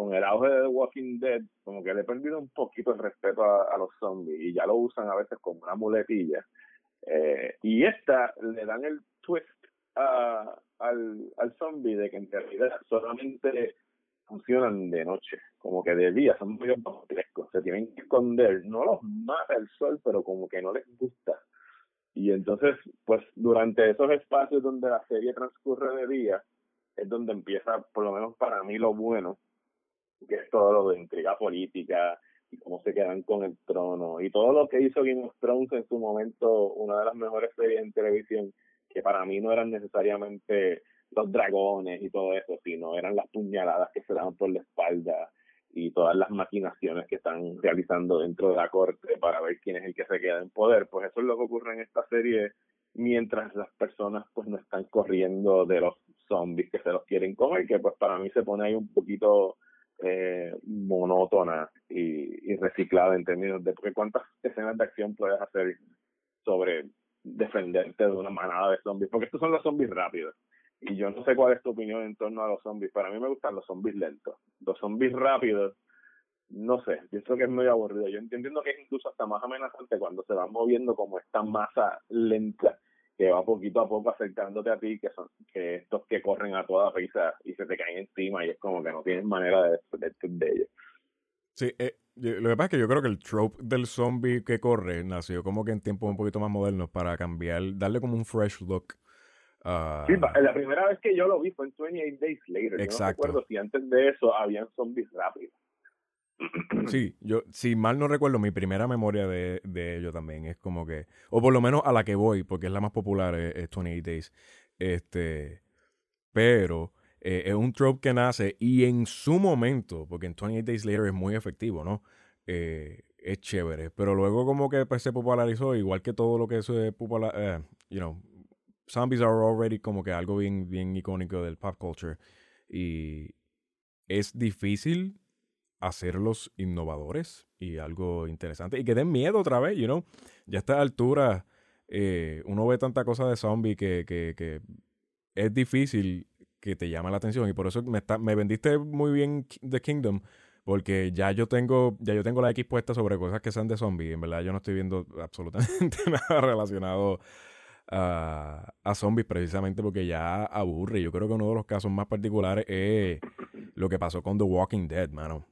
B: con el auge de The Walking Dead, como que le he perdido un poquito el respeto a, los zombies y ya lo usan a veces como una muletilla. Eh, y esta le dan el twist a, al, al zombie de que en realidad solamente funcionan de noche, como que de día son muy completos, se tienen que esconder, no los mata el sol, pero como que no les gusta. Y entonces, pues durante esos espacios donde la serie transcurre de día, es donde empieza, por lo menos para mí, lo bueno, que es todo lo de intriga política y cómo se quedan con el trono y todo lo que hizo Game of Thrones en su momento, una de las mejores series en televisión, que para mí no eran necesariamente los dragones y todo eso, sino eran las puñaladas que se daban por la espalda y todas las maquinaciones que están realizando dentro de la corte para ver quién es el que se queda en poder. Pues eso es lo que ocurre en esta serie mientras las personas pues no están corriendo de los zombies que se los quieren comer, que pues para mí se pone ahí un poquito eh, monótona y, reciclada en términos de porque cuántas escenas de acción puedes hacer sobre defenderte de una manada de zombies, porque estos son los zombies rápidos. Y yo no sé cuál es tu opinión en torno a los zombies. Para mí me gustan los zombies lentos. Los zombies rápidos, no sé, pienso que es muy aburrido. Yo entiendo que es incluso hasta más amenazante cuando se van moviendo como esta masa lenta que va poquito a poco acercándote a ti, que son que estos que corren a toda prisa y se te caen encima y es como que no tienes manera de defenderte de ellos.
A: Sí, eh, lo que pasa es que yo creo que el trope del zombie que corre nació como que en tiempos un poquito más modernos para cambiar, darle como un fresh look.
B: sí, la primera vez que yo lo vi fue en 28 Days Later. Exacto. Yo no recuerdo si antes de eso habían zombies rápidos.
A: Sí, yo, si mal no recuerdo, mi primera memoria de, de ello también es como que, o por lo menos a la que voy, porque es la más popular, es, 28 Days. Este, pero eh, es un trope que nace y en su momento, porque en 28 Days Later es muy efectivo, ¿no? Eh, es chévere, pero luego como que pues, se popularizó, igual que todo lo que se popular, eh, you know, zombies are already como que algo bien, bien icónico del pop culture y es difícil hacerlos innovadores y algo interesante y que den miedo otra vez, you know. Ya a esta altura eh, uno ve tanta cosa de zombie que, que, que, es difícil que te llame la atención y por eso me, vendiste muy bien The Kingdom porque ya yo tengo ya yo tengo la X puesta sobre cosas que sean de zombie. En verdad yo no estoy viendo absolutamente nada relacionado a, a zombies precisamente porque ya aburre. Yo creo que uno de los casos más particulares es lo que pasó con The Walking Dead, mano.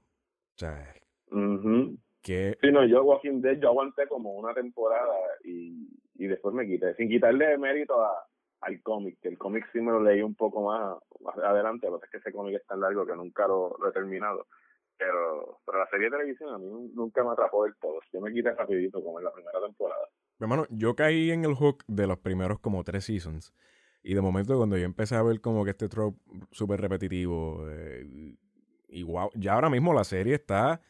A: Sea, Que...
B: Sí, no, yo Walking Dead yo aguanté como una temporada y, y después me quité, sin quitarle mérito a, al cómic, que el cómic sí me lo leí un poco más, más adelante, lo que es que ese cómic es tan largo que nunca lo, lo he terminado. Pero, pero la serie de televisión a mí nunca me atrapó del todo. Yo me quité rapidito como en la primera temporada.
A: Hermano, yo caí en el hook de los primeros como tres seasons. Y de momento cuando yo empecé a ver como que este trope súper repetitivo, eh, y wow, ya ahora mismo la serie está,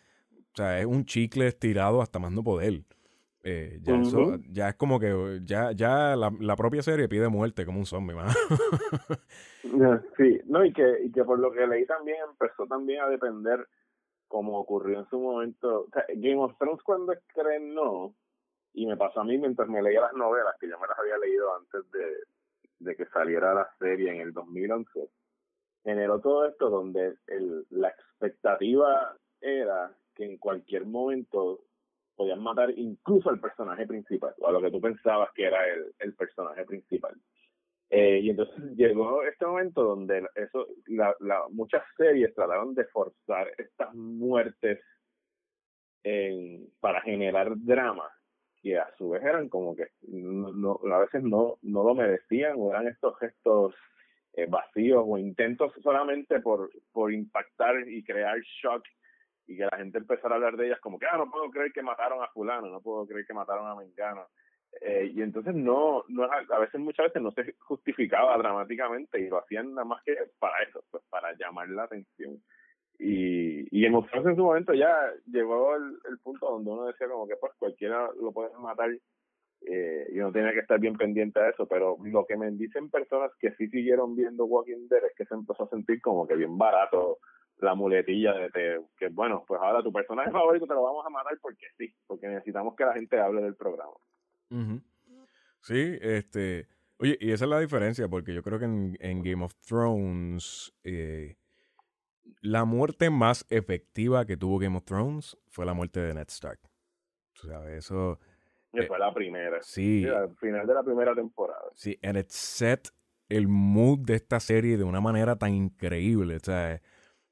A: o sea, es un chicle estirado hasta más no poder. Eh, ya, eso, ya es como que ya, ya la, la, propia serie pide muerte como un zombie, man.
B: sí, no, y que, y que por lo que leí también empezó también a depender, como ocurrió en su momento, o sea, Game of Thrones cuando estrenó, y me pasó a mí mientras me leía las novelas, que yo me las había leído antes de, de que saliera la serie en el 2011, generó todo esto donde el, la expectativa era que en cualquier momento podían matar incluso al personaje principal, o a lo que tú pensabas que era el, el personaje principal. Eh, y entonces llegó este momento donde eso, la, la, muchas series trataron de forzar estas muertes en, para generar drama que a su vez eran como que no, a veces no, no lo merecían o eran estos gestos eh, vacíos o intentos solamente por, por impactar y crear shock y que la gente empezara a hablar de ellas como que, ah, no puedo creer que mataron a fulano, no puedo creer que mataron a Mengano. Eh, y entonces no, no a veces muchas veces no se justificaba dramáticamente y lo hacían nada más que para eso, pues para llamar la atención. Y, y en en su momento ya llegó el, el, punto donde uno decía como que pues cualquiera lo puede matar eh, y uno tiene que estar bien pendiente a eso, pero lo que me dicen personas que sí siguieron viendo Walking Dead es que se empezó a sentir como que bien barato la muletilla de, que bueno, pues ahora tu personaje favorito te lo vamos a matar porque sí, porque necesitamos que la gente hable del programa.
A: Sí, este, oye, y esa es la diferencia, porque yo creo que en, Game of Thrones, eh, la muerte más efectiva que tuvo Game of Thrones fue la muerte de Ned Stark. O sea, eso...
B: Que fue la primera.
A: Sí.
B: Al final de la primera temporada.
A: Sí, and it set el mood de esta serie de una manera tan increíble. O sea,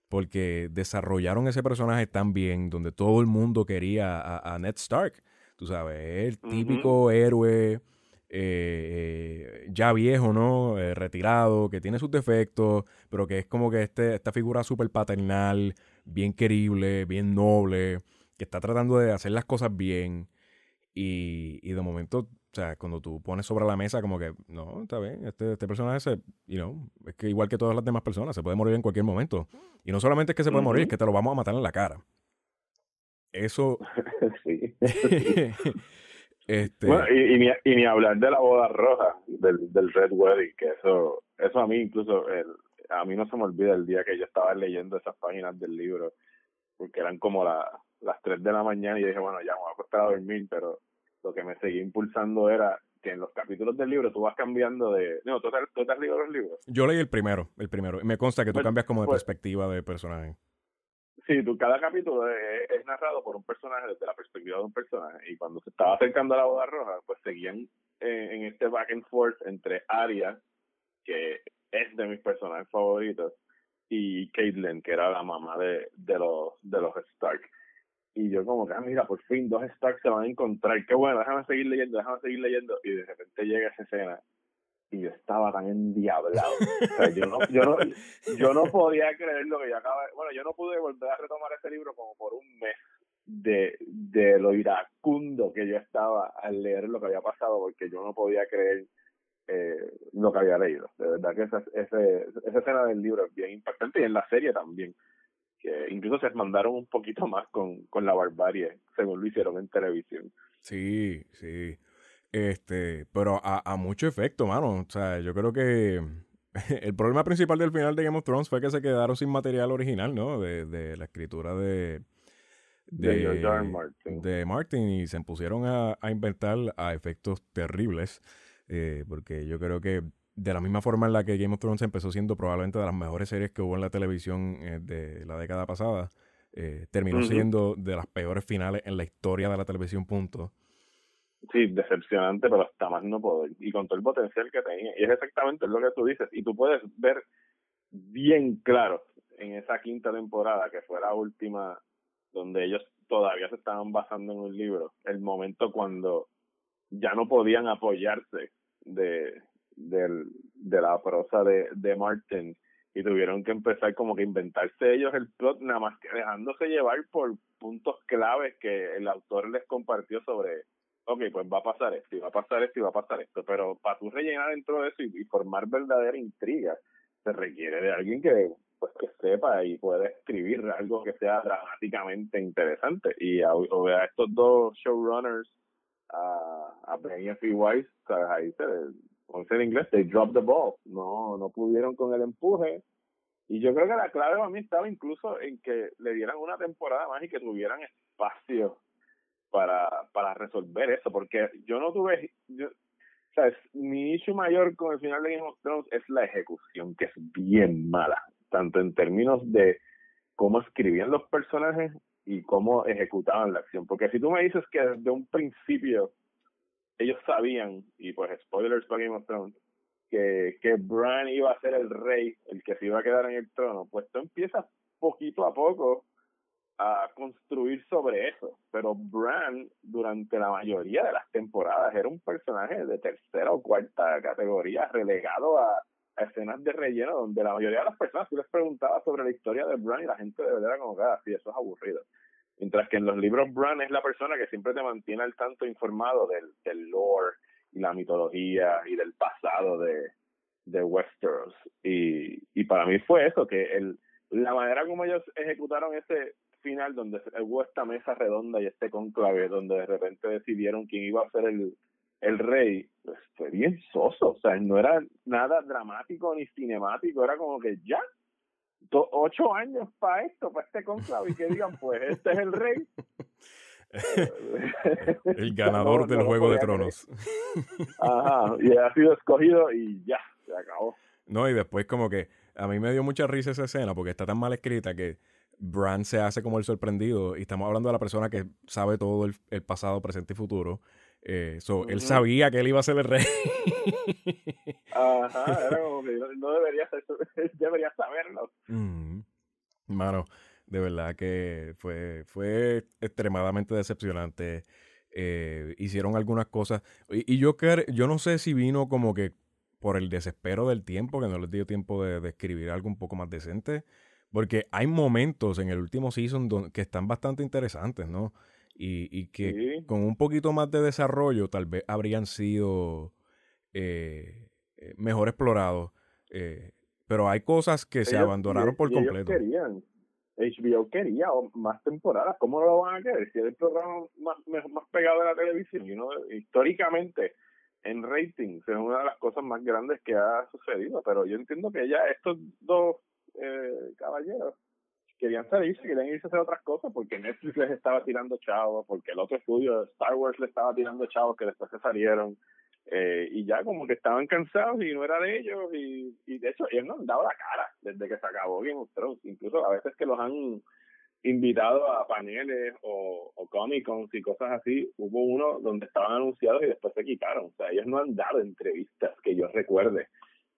A: porque desarrollaron ese personaje tan bien, donde todo el mundo quería a, Ned Stark. Tú sabes, el típico héroe eh, ya viejo, ¿no? Eh, retirado, que tiene sus defectos, pero que es como que este, esta figura súper paternal, bien querible, bien noble, que está tratando de hacer las cosas bien. Y, y de momento o sea, cuando tú pones sobre la mesa como que, no, está bien, este, este personaje se, you know, es que igual que todas las demás personas, se puede morir en cualquier momento. Y no solamente es que se puede morir, es que te lo vamos a matar en la cara. Eso...
B: sí. este... Bueno, y, ni, y, ni, hablar de la boda roja, del, del Red Wedding, que eso, eso a mí incluso, el, a mí no se me olvida el día que yo estaba leyendo esas páginas del libro, porque eran como la, las 3 de la mañana y dije, bueno, ya me voy a acostar a dormir, pero lo que me seguía impulsando era que en los capítulos del libro tú vas cambiando de... No, ¿tú, tú te has leído los libros?
A: Yo leí el primero, el primero. Y me consta que tú pues, cambias como de pues perspectiva de personaje.
B: Sí, tú, cada capítulo es, narrado por un personaje desde la perspectiva de un personaje. Y cuando se estaba acercando a la boda roja, pues seguían en este back and forth entre Arya, que es de mis personajes favoritos, y Caitlyn, que era la mamá de, de los de los Stark y yo como que, ah, mira, por fin dos stacks se van a encontrar, qué bueno, déjame seguir leyendo, déjame seguir leyendo, y de repente llega esa escena, y yo estaba tan endiablado, o sea, yo no, yo no, yo no podía creer lo que yo acaba bueno, yo no pude volver a retomar ese libro como por un mes, de, de lo iracundo que yo estaba al leer lo que había pasado, porque yo no podía creer eh, lo que había leído. De verdad que esa, ese, esa escena del libro es bien impactante y en la serie también incluso se mandaron un poquito más con, con la barbarie, según lo hicieron en televisión.
A: Sí, sí. Este, pero a, a mucho efecto, mano. O sea, yo creo que el problema principal del final de Game of Thrones fue que se quedaron sin material original, ¿no? De, de la escritura de,
B: de, Martin.
A: de Martin y se pusieron a, a inventar a efectos terribles. Eh, porque yo creo que de la misma forma en la que Game of Thrones empezó siendo probablemente de las mejores series que hubo en la televisión eh, de la década pasada, eh, terminó siendo de las peores finales en la historia de la televisión, punto.
B: Sí, decepcionante, pero hasta más no puedo. Y con todo el potencial que tenía. Y es exactamente lo que tú dices. Y tú puedes ver bien claro en esa quinta temporada, que fue la última, donde ellos todavía se estaban basando en un libro, el momento cuando ya no podían apoyarse de, de, de la prosa de, de Martin y tuvieron que empezar como que inventarse ellos el plot, nada más que dejándose llevar por puntos claves que el autor les compartió sobre, ok, pues va a pasar esto, y va a pasar esto, y va a pasar esto, pero para tú rellenar dentro de eso y, formar verdadera intriga, se requiere de alguien que pues que sepa y pueda escribir algo que sea dramáticamente interesante. Y a, a estos dos showrunners, a, a Benioff y Weiss, ahí se, como en inglés, they dropped the ball. No, no pudieron con el empuje. Y yo creo que la clave para mí estaba incluso en que le dieran una temporada más y que tuvieran espacio para, para resolver eso, porque yo no tuve, yo, mi issue mayor con el final de Game of Thrones es la ejecución, que es bien mala, tanto en términos de cómo escribían los personajes y cómo ejecutaban la acción. Porque si tú me dices que desde un principio ellos sabían, y pues spoilers para Game of Thrones, que, que Bran iba a ser el rey, el que se iba a quedar en el trono, pues tú empiezas poquito a poco a construir sobre eso. Pero Bran, durante la mayoría de las temporadas, era un personaje de tercera o cuarta categoría, relegado a, escenas de relleno, donde la mayoría de las personas, tú les preguntabas sobre la historia de Bran y la gente de verdad era como así, ah, eso es aburrido. Mientras que en los libros Bran es la persona que siempre te mantiene al tanto informado del, del lore y la mitología y del pasado de, de Westeros. Y, y para mí fue eso, que el, la manera como ellos ejecutaron ese final, donde hubo esta mesa redonda y este conclave, donde de repente decidieron quién iba a ser el, el rey, pues fue bien soso. O sea, no era nada dramático ni cinemático, era como que ya, ocho años para esto, para este conclave, y que digan, pues este es el rey.
A: el ganador del Juego de Tronos.
B: Ajá, y ha sido escogido y ya, se acabó.
A: No, y después como que a mí me dio mucha risa esa escena porque está tan mal escrita que Bran se hace como el sorprendido y estamos hablando de la persona que sabe todo el, el pasado, presente y futuro. Eh, so, Él sabía que él iba a ser el rey.
B: Ajá, era como que no debería, debería saberlo.
A: Mano, de verdad que fue, fue extremadamente decepcionante. Eh, hicieron algunas cosas. Y, y yo, yo no sé si vino como que por el desespero del tiempo, que no les dio tiempo de, de escribir algo un poco más decente. Porque hay momentos en el último season que están bastante interesantes, ¿no? Y, y que con un poquito más de desarrollo tal vez habrían sido eh, eh mejor explorados. Eh, pero hay cosas que se abandonaron por completo.
B: Ellos querían, HBO quería más temporadas. ¿Cómo no lo van a querer? Si es el programa más, más pegado de la televisión. You históricamente, en rating, es una de las cosas más grandes que ha sucedido. Pero yo entiendo que ya estos dos eh, caballeros querían salirse, querían irse a hacer otras cosas, porque Netflix les estaba tirando chavos, porque el otro estudio de Star Wars les estaba tirando chavos que después se salieron, eh, y ya como que estaban cansados y no era de ellos, y, y de hecho ellos no han dado la cara desde que se acabó Game of Thrones, incluso a veces que los han invitado a paneles o, o Comic Cons y cosas así, hubo uno donde estaban anunciados y después se quitaron, o sea, ellos no han dado entrevistas que yo recuerde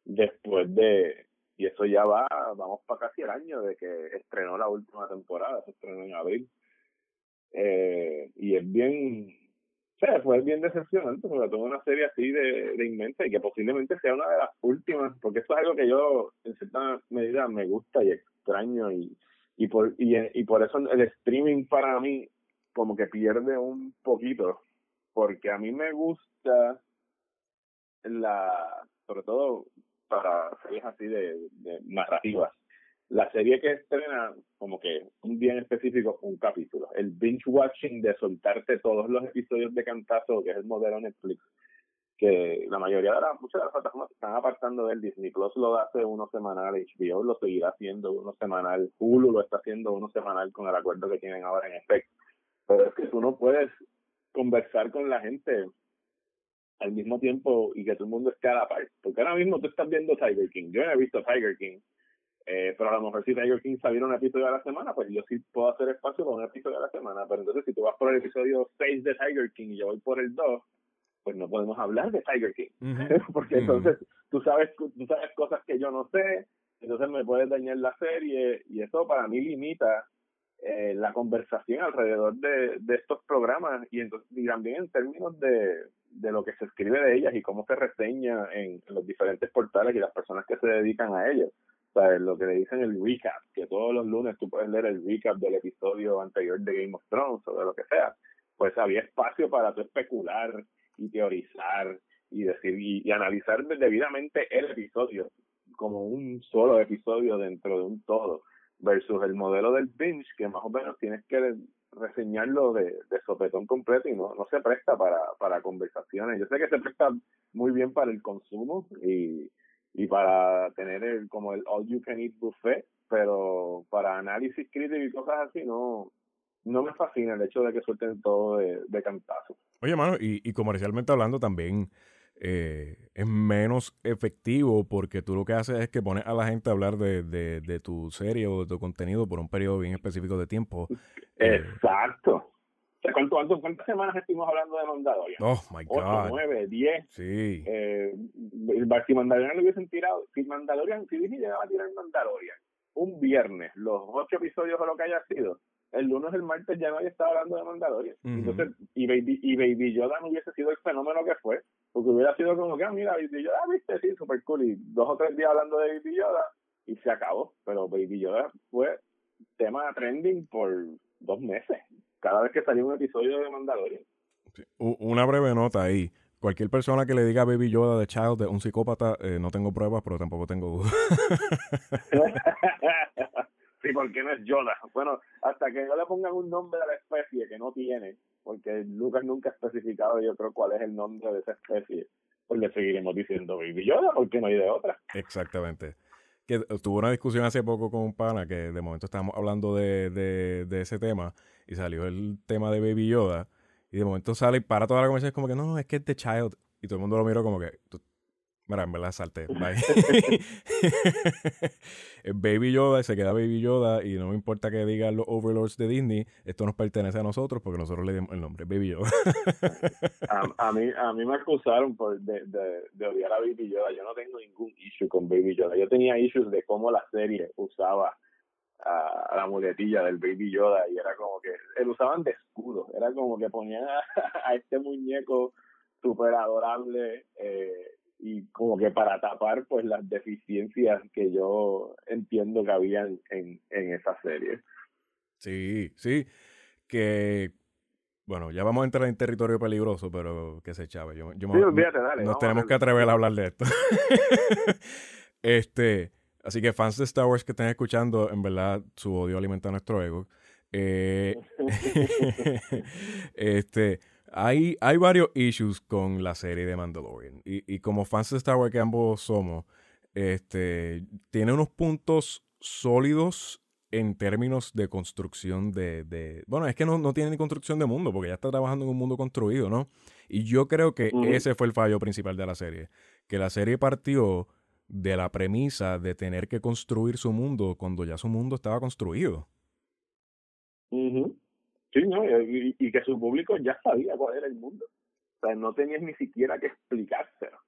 B: después de y eso ya va, vamos para casi el año de que estrenó la última temporada, se estrenó en abril. Eh, y es bien, o sea, fue bien decepcionante, sobre todo una serie así de, de inmensa y que posiblemente sea una de las últimas, porque eso es algo que yo en cierta medida me gusta y extraño y, y, por, y, y por eso el streaming para mí como que pierde un poquito, porque a mí me gusta la, sobre todo para series así de, de narrativas. La serie que estrena, como que un día en específico, un capítulo. El binge watching de soltarte todos los episodios de cantazo, que es el modelo Netflix, que la mayoría de las, muchas de las plataformas están apartando del Disney Plus lo hace uno semanal, HBO lo seguirá haciendo uno semanal, Hulu lo está haciendo uno semanal con el acuerdo que tienen ahora en efecto. Pero es que tú no puedes conversar con la gente al mismo tiempo y que todo el mundo esté a la par. Porque ahora mismo tú estás viendo Tiger King. Yo no he visto Tiger King. Eh, pero a lo mejor si Tiger King saliera un episodio a la semana, pues yo sí puedo hacer espacio para un episodio a la semana. Pero entonces si tú vas por el episodio 6 de Tiger King y yo voy por el 2, pues no podemos hablar de Tiger King. Porque entonces tú sabes, tú sabes cosas que yo no sé, entonces me puedes dañar la serie y eso para mí limita eh, la conversación alrededor de, de estos programas y, y también en términos de, de lo que se escribe de ellas y cómo se reseña en, los diferentes portales y las personas que se dedican a ellas. O sea, lo que le dicen el recap, que todos los lunes tú puedes leer el recap del episodio anterior de Game of Thrones o de lo que sea, pues había espacio para tú especular y teorizar y decir y, analizar debidamente el episodio como un solo episodio dentro de un todo versus el modelo del binge que más o menos tienes que reseñarlo de, de sopetón completo y no, no se presta para, para conversaciones. Yo sé que se presta muy bien para el consumo y, y para tener el, como el all you can eat buffet, pero para análisis crítico y cosas así no, no me fascina el hecho de que suelten todo de, de cantazo.
A: Oye, mano, y, y comercialmente hablando también eh, es menos efectivo porque tú lo que haces es que pones a la gente a hablar de, de, tu serie o de tu contenido por un periodo bien específico de tiempo.
B: Eh, Exacto. ¿Cuánto, ¿Cuántas semanas estuvimos hablando de Mandalorian?
A: Oh, my God. 8,
B: 9, 10.
A: Sí.
B: Eh, si Mandalorian lo hubiesen tirado, si Mandalorian, si Disney llegaba a tirar Mandalorian un viernes, los ocho episodios o lo que haya sido, el lunes, el martes ya nadie estaba hablando de Mandalorian. Entonces, y Baby, y Baby Yoda no hubiese sido el fenómeno que fue, porque hubiera sido como que, ah, mira, Baby Yoda, viste, sí, super cool, y dos o tres días hablando de Baby Yoda, y se acabó. Pero Baby Yoda fue tema trending por dos meses, cada vez que salió un episodio de Mandalorian.
A: Una breve nota ahí. Cualquier persona que le diga Baby Yoda de Child de un psicópata, eh, no tengo pruebas, pero tampoco tengo dudas.
B: sí, porque no es Yoda. Bueno, hasta que no le pongan un nombre a la especie que no tiene, porque Lucas nunca ha especificado yo creo cuál es el nombre de esa especie, pues le seguiremos diciendo Baby Yoda, porque no hay de otra.
A: Exactamente. Que tuvo una discusión hace poco con un pana que de momento estábamos hablando de, de, de ese tema y salió el tema de Baby Yoda y de momento sale y para toda la conversación, como que no, no, es que es The Child. Y todo el mundo lo miró como que, mira, en verdad salté. Bye. Baby Yoda, se queda Baby Yoda y no me importa que digan los overlords de Disney, esto nos pertenece a nosotros porque nosotros le dimos el nombre, Baby Yoda.
B: a, mí, a mí me acusaron por de, de, de, odiar a Baby Yoda. Yo no tengo ningún issue con Baby Yoda. Yo tenía issues de cómo la serie usaba a, la muletilla del Baby Yoda y era como que él usaban de escudo, era como que ponían a, este muñeco súper adorable eh, y como que para tapar pues las deficiencias que yo entiendo que habían en, en esa serie.
A: Sí, sí, que bueno, ya vamos a entrar en territorio peligroso, pero que se chave. Yo, yo nos tenemos que atrever a hablar de esto. este, Así que fans de Star Wars que estén escuchando, en verdad, su odio alimenta nuestro ego. Eh, este, hay, hay varios issues con la serie de Mandalorian. Y, y, como fans de Star Wars que ambos somos, este, tiene unos puntos sólidos en términos de construcción de, de bueno, es que no, no, tiene ni construcción de mundo, porque ya está trabajando en un mundo construido, ¿no? Y yo creo que ese fue el fallo principal de la serie, que la serie partió de la premisa de tener que construir su mundo cuando ya su mundo estaba construido.
B: Sí, ¿no? Y, que su público ya sabía cuál era el mundo. O sea, no tenías ni siquiera que explicárselo.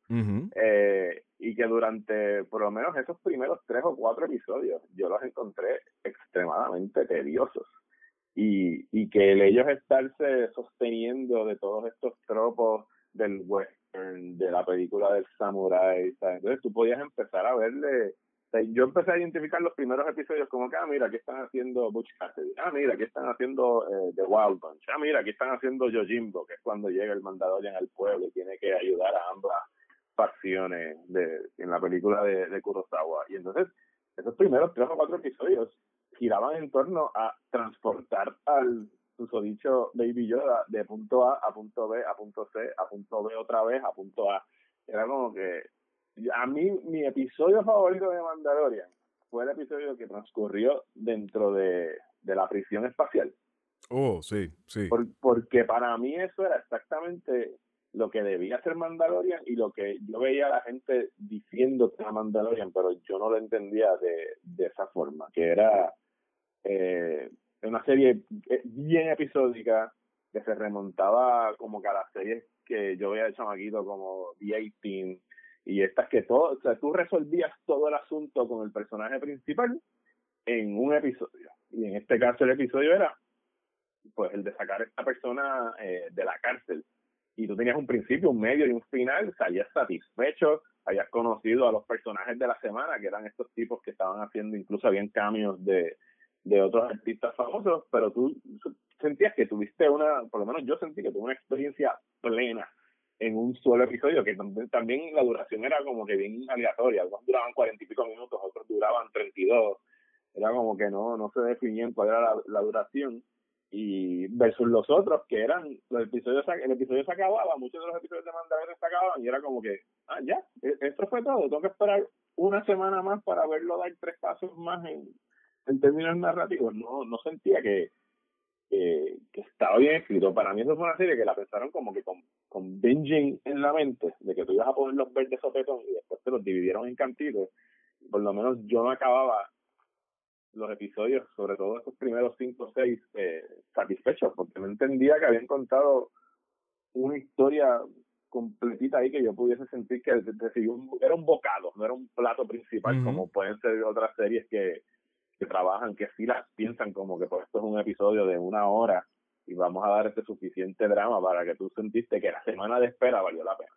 B: eh, y que durante por lo menos esos primeros tres o cuatro episodios yo los encontré extremadamente tediosos. Y, y que el ellos estarse sosteniendo de todos estos tropos del west de la película del samurai, Entonces tú podías empezar a verle, yo empecé a identificar los primeros episodios como que, ah, mira, aquí están haciendo Butch Cassidy, ah, mira, aquí están haciendo eh, The Wild Bunch, ah, mira, aquí están haciendo Yojimbo, que es cuando llega el Mandalorian al pueblo y tiene que ayudar a ambas facciones de, en la película de, de Kurosawa. Y entonces, esos primeros tres o cuatro episodios giraban en torno a transportar al dicho Baby Yoda de punto A a punto B a punto C a punto B otra vez a punto A. Era como que a mí mi episodio favorito de Mandalorian fue el episodio que transcurrió dentro de, de la prisión espacial.
A: Oh, sí, sí.
B: porque para mí eso era exactamente lo que debía ser Mandalorian y lo que yo veía a la gente diciendo que era Mandalorian, pero yo no lo entendía de, de esa forma, que era eh, una serie eh, bien episódica que se remontaba como que a las series que yo veía de chamaquito como The 18 y estas que todo, o sea, tú resolvías todo el asunto con el personaje principal en un episodio. Y en este caso el episodio era pues el de sacar a esta persona eh, de la cárcel. Y tú tenías un principio, un medio y un final, salías satisfecho, habías conocido a los personajes de la semana, que eran estos tipos que estaban haciendo, incluso habían cambios de, de otros artistas famosos, pero tú sentías que tuviste una, por lo menos yo sentí que tuve una experiencia plena en un solo episodio, que también la duración era como que bien aleatoria, algunos duraban cuarenta y pico minutos, otros duraban treinta y dos, era como que no, no se definían cuál era la, duración, y versus los otros que eran, los episodios, el episodio se acababa, muchos de los episodios de Mandalorian se acababan, y era como que, ah, ya, e, esto fue todo, tengo que esperar una semana más para verlo dar tres pasos más en, en términos narrativos, no, no sentía que que, estaba bien escrito. Para mí eso fue una serie que la pensaron como que con, con binging en la mente, de que tú ibas a poner los verdes sopetón y después te los dividieron en cantitos. Por lo menos yo no acababa los episodios, sobre todo esos primeros cinco o seis, eh, satisfechos, porque no entendía que habían contado una historia completita ahí que yo pudiese sentir que era un bocado, no era un plato principal, como pueden ser otras series que, que trabajan, que sí las piensan como que pues esto es un episodio de una hora y vamos a darte suficiente drama para que tú sentiste que la semana de espera valió la pena.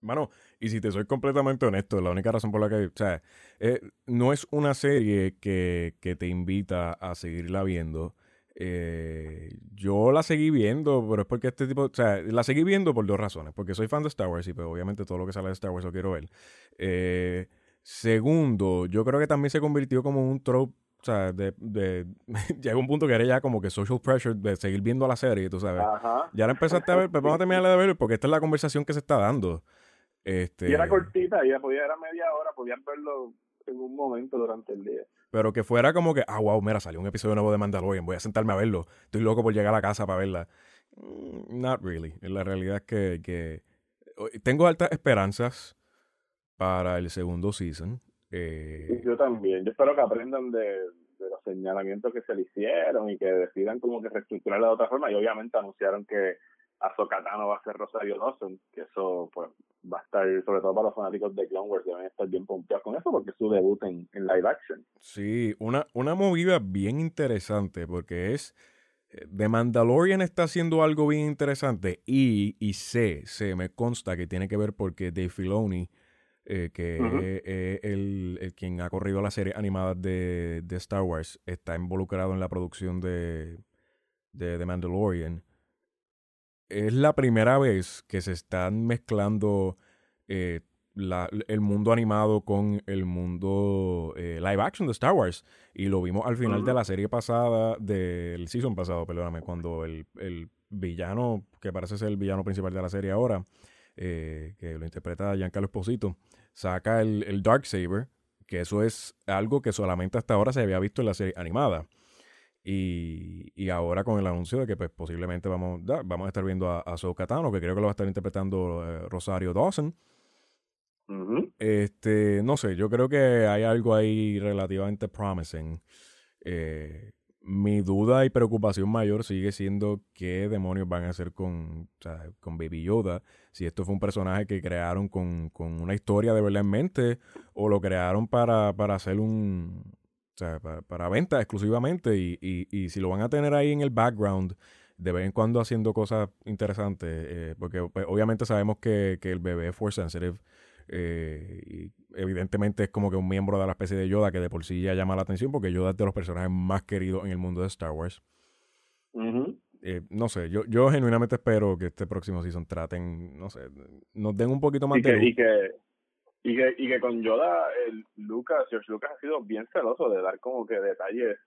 A: Mano, y si te soy completamente honesto, la única razón por la que, o sea, eh, no es una serie que, que, te invita a seguirla viendo. Eh, yo la seguí viendo, pero es porque este tipo, o sea, la seguí viendo por dos razones. Porque soy fan de Star Wars y pues obviamente todo lo que sale de Star Wars lo quiero ver. Eh, segundo, yo creo que también se convirtió como un trope o sea, de, de llega un punto que era ya como que social pressure de seguir viendo la serie, tú sabes. Ya la empezaste a ver, pero vamos a terminar de ver porque esta es la conversación que se está dando. Este...
B: Y era cortita, ya podía, era media hora, podían verlo en un momento durante el día.
A: Pero que fuera como que, ah, wow, mira, salió un episodio nuevo de Mandalorian, voy a sentarme a verlo. Estoy loco por llegar a la casa para verla. Mm, not really. La realidad es que, que tengo altas esperanzas para el segundo season.
B: Eh, yo también. Yo espero que aprendan de, los señalamientos que se le hicieron y que decidan como que reestructurarla de otra forma. Y obviamente anunciaron que Azokatano va a ser Rosario Dawson, que eso pues va a estar, sobre todo para los fanáticos de Clone Wars, deben estar bien pompeados con eso porque es su debut en, live action.
A: Sí, una, una movida bien interesante porque es... Eh, The Mandalorian está haciendo algo bien interesante y, y sé, sé, me consta que tiene que ver porque Dave Filoni eh, que es el, quien ha corrido la serie animada de, de, Star Wars, está involucrado en la producción de, de The Mandalorian. Es la primera vez que se están mezclando eh, la, el mundo animado con el mundo eh, live action de Star Wars. Y lo vimos al final de la serie pasada, del season pasado, perdóname, cuando el, el villano, que parece ser el villano principal de la serie ahora, eh, que lo interpreta Giancarlo Esposito, saca el, el Dark Saber, que eso es algo que solamente hasta ahora se había visto en la serie animada. Y, y ahora con el anuncio de que pues, posiblemente vamos, vamos a estar viendo a, a Katano, que creo que lo va a estar interpretando eh, Rosario Dawson. Este, no sé, yo creo que hay algo ahí relativamente promising. Eh, mi duda y preocupación mayor sigue siendo qué demonios van a hacer con, con Baby Yoda. Si esto fue un personaje que crearon con, con una historia de verdad en mente o lo crearon para, para hacer un... O sea, para, venta exclusivamente y, y, y, si lo van a tener ahí en el background de vez en cuando haciendo cosas interesantes, eh, porque pues, obviamente sabemos que, que el bebé es force sensitive eh, y evidentemente es como que un miembro de la especie de Yoda que de por sí ya llama la atención porque Yoda es de los personajes más queridos en el mundo de Star Wars. Eh, no sé, yo, yo genuinamente espero que este próximo season traten, no sé, nos den un poquito más
B: y que, Y que, y que, y que con Yoda, el Lucas, George Lucas ha sido bien celoso de dar como que detalles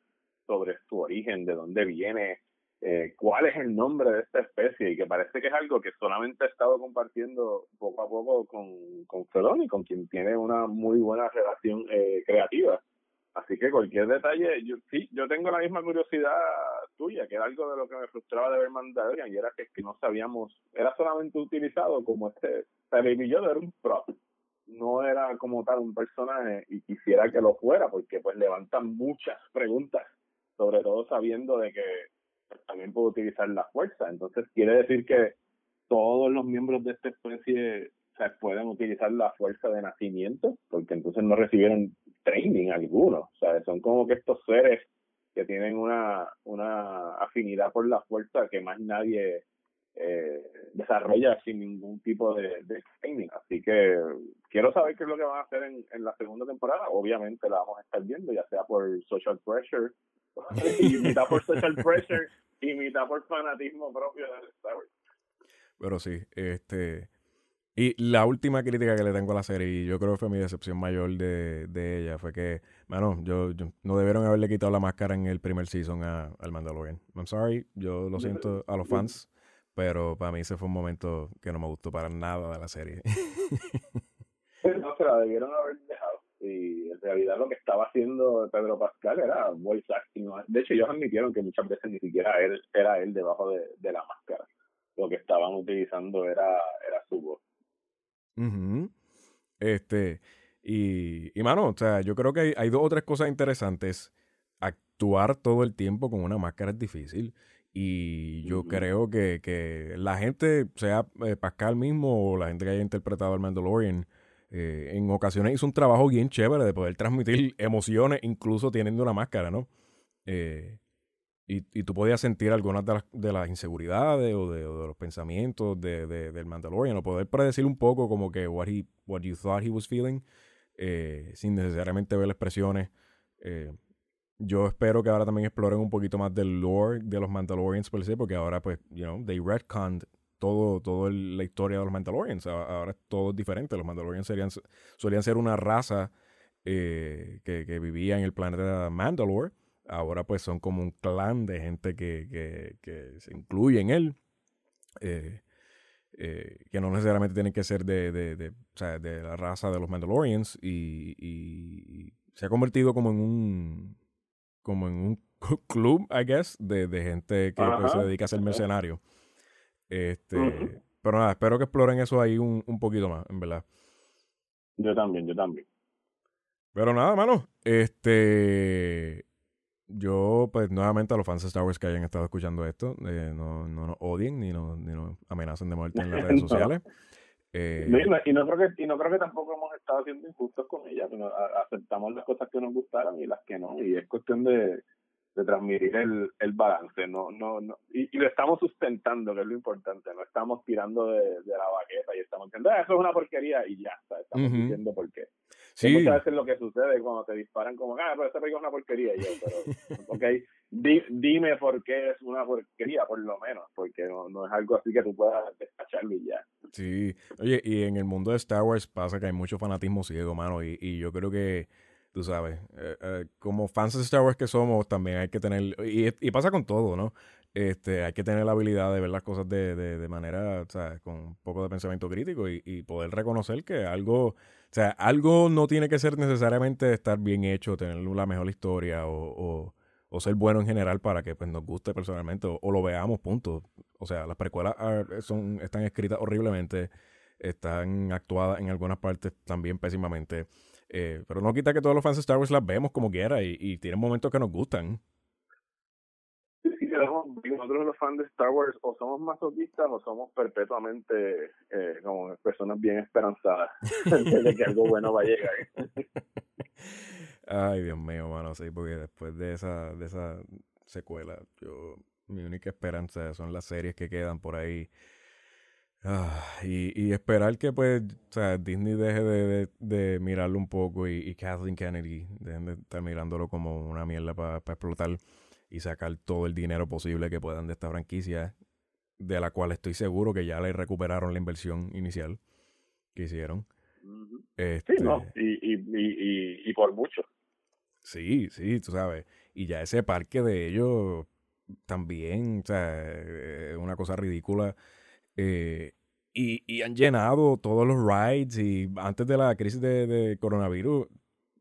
B: sobre su origen, de dónde viene, eh, cuál es el nombre de esta especie y que parece que es algo que solamente ha estado compartiendo poco a poco con, con Feloni, con quien tiene una muy buena relación eh, creativa. Así que cualquier detalle, yo, sí, yo tengo la misma curiosidad tuya, que era algo de lo que me frustraba de ver Mandalorian, y era que, que no sabíamos, era solamente utilizado como este, Baby Yoda era un prop, no era como tal un personaje, y quisiera que lo fuera, porque pues levantan muchas preguntas, sobre todo sabiendo de que también puede utilizar la fuerza. Entonces quiere decir que todos los miembros de esta especie se pueden utilizar la fuerza de nacimiento, porque entonces no recibieron training alguno. O sea, son como que estos seres que tienen una, una afinidad por la fuerza que más nadie eh, desarrolla sin ningún tipo de, de training. Así que quiero saber qué es lo que van a hacer en, en la segunda temporada. Obviamente la vamos a estar viendo, ya sea por social pressure, y mitad por social pressure y mitad por fanatismo propio de Star Wars.
A: Pero sí, este y la última crítica que le tengo a la serie, y yo creo que fue mi decepción mayor de, de ella, fue que, mano, yo, no debieron haberle quitado la máscara en el primer season a, al Mandalorian. I'm sorry, yo lo siento a los fans, pero para mí ese fue un momento que no me gustó para nada de la serie.
B: no, la debieron haber dejado. Y en realidad lo que estaba haciendo Pedro Pascal era voice acting. De hecho, ellos admitieron que muchas veces ni siquiera él era él debajo de, de la máscara. Lo que estaban utilizando era, era su voz.
A: Este, y, y mano, o sea, yo creo que hay, dos o tres cosas interesantes. Actuar todo el tiempo con una máscara es difícil. Y yo creo que, que, la gente, sea eh, Pascal mismo o la gente que haya interpretado al Mandalorian, eh, en ocasiones hizo un trabajo bien chévere de poder transmitir emociones, incluso teniendo una máscara, ¿no? Eh, y, y, tú podías sentir algunas de las, de las inseguridades o de, los pensamientos de, de, del Mandalorian, o poder predecir un poco como que what, he, what you thought he was feeling, eh, sin necesariamente ver las expresiones. Eh, yo espero que ahora también exploren un poquito más del lore de los Mandalorians por sí, porque ahora pues, you know, they retconned todo, todo la historia de los Mandalorians. Ahora es todo diferente. Los Mandalorians serían, solían ser una raza eh, que, que vivía en el planeta Mandalore ahora pues son como un clan de gente que, se incluye en él. Eh, eh, que no necesariamente tienen que ser de, de, la raza de los Mandalorians y, se ha convertido como en un como en un club, I guess, de, gente que pues, se dedica a ser mercenario. Este, Pero nada, espero que exploren eso ahí un, un poquito más, en verdad.
B: Yo también, yo también.
A: Pero nada, mano. Este. Yo, pues, nuevamente a los fans de Star Wars que hayan estado escuchando esto, eh, no, no nos odien ni nos, ni nos amenacen de muerte en las redes sociales.
B: Eh, y, no creo que, y no creo que tampoco hemos estado siendo injustos con ella. aceptamos las cosas que nos gustaron y las que no. Y es cuestión de, de transmitir el, el balance. no no no y, y, lo estamos sustentando, que es lo importante. No estamos tirando de, de la baqueta y estamos diciendo, ah, eso es una porquería y ya está. Estamos diciendo por qué. Sí. muchas veces lo que sucede cuando te disparan como, ah, pero esta película es una porquería. Y yo, pero, ok, dime por qué es una porquería, por lo menos, porque no, no es algo así que tú puedas despacharlo y ya.
A: Sí, oye, y en el mundo de Star Wars pasa que hay mucho fanatismo ciego, mano, y, y yo creo que tú sabes, eh, eh, como fans de Star Wars que somos, también hay que tener, y, y, pasa con todo, ¿no? Este, hay que tener la habilidad de ver las cosas de, de, de manera, o sea, con un poco de pensamiento crítico y, y, poder reconocer que algo, o sea, algo no tiene que ser necesariamente estar bien hecho, tener la mejor historia o, o, ser bueno en general para que pues, nos guste personalmente o, lo veamos, punto. O sea, las precuelas son, están escritas horriblemente, están actuadas en algunas partes también pésimamente. Eh, pero no quita que todos los fans de Star Wars las vemos como quiera y, y tienen momentos que nos gustan.
B: Sí, nosotros los fans de Star Wars o somos masoquistas o somos perpetuamente eh, como personas bien esperanzadas de que algo bueno va a llegar.
A: Ay, Dios mío, mano, sí, porque después de esa, de esa secuela, yo mi única esperanza son las series que quedan por ahí Ah, y, y, esperar que pues o sea, Disney deje de, de, mirarlo un poco y, y, Kathleen Kennedy dejen de estar mirándolo como una mierda para explotar y sacar todo el dinero posible que puedan de esta franquicia, de la cual estoy seguro que ya le recuperaron la inversión inicial que hicieron.
B: sí, no, este y, y, y, por mucho.
A: Sí, sí, tú sabes. Y ya ese parque de ellos también, o sea, es una cosa ridícula eh, y, y, han llenado todos los rides y antes de la crisis de, coronavirus,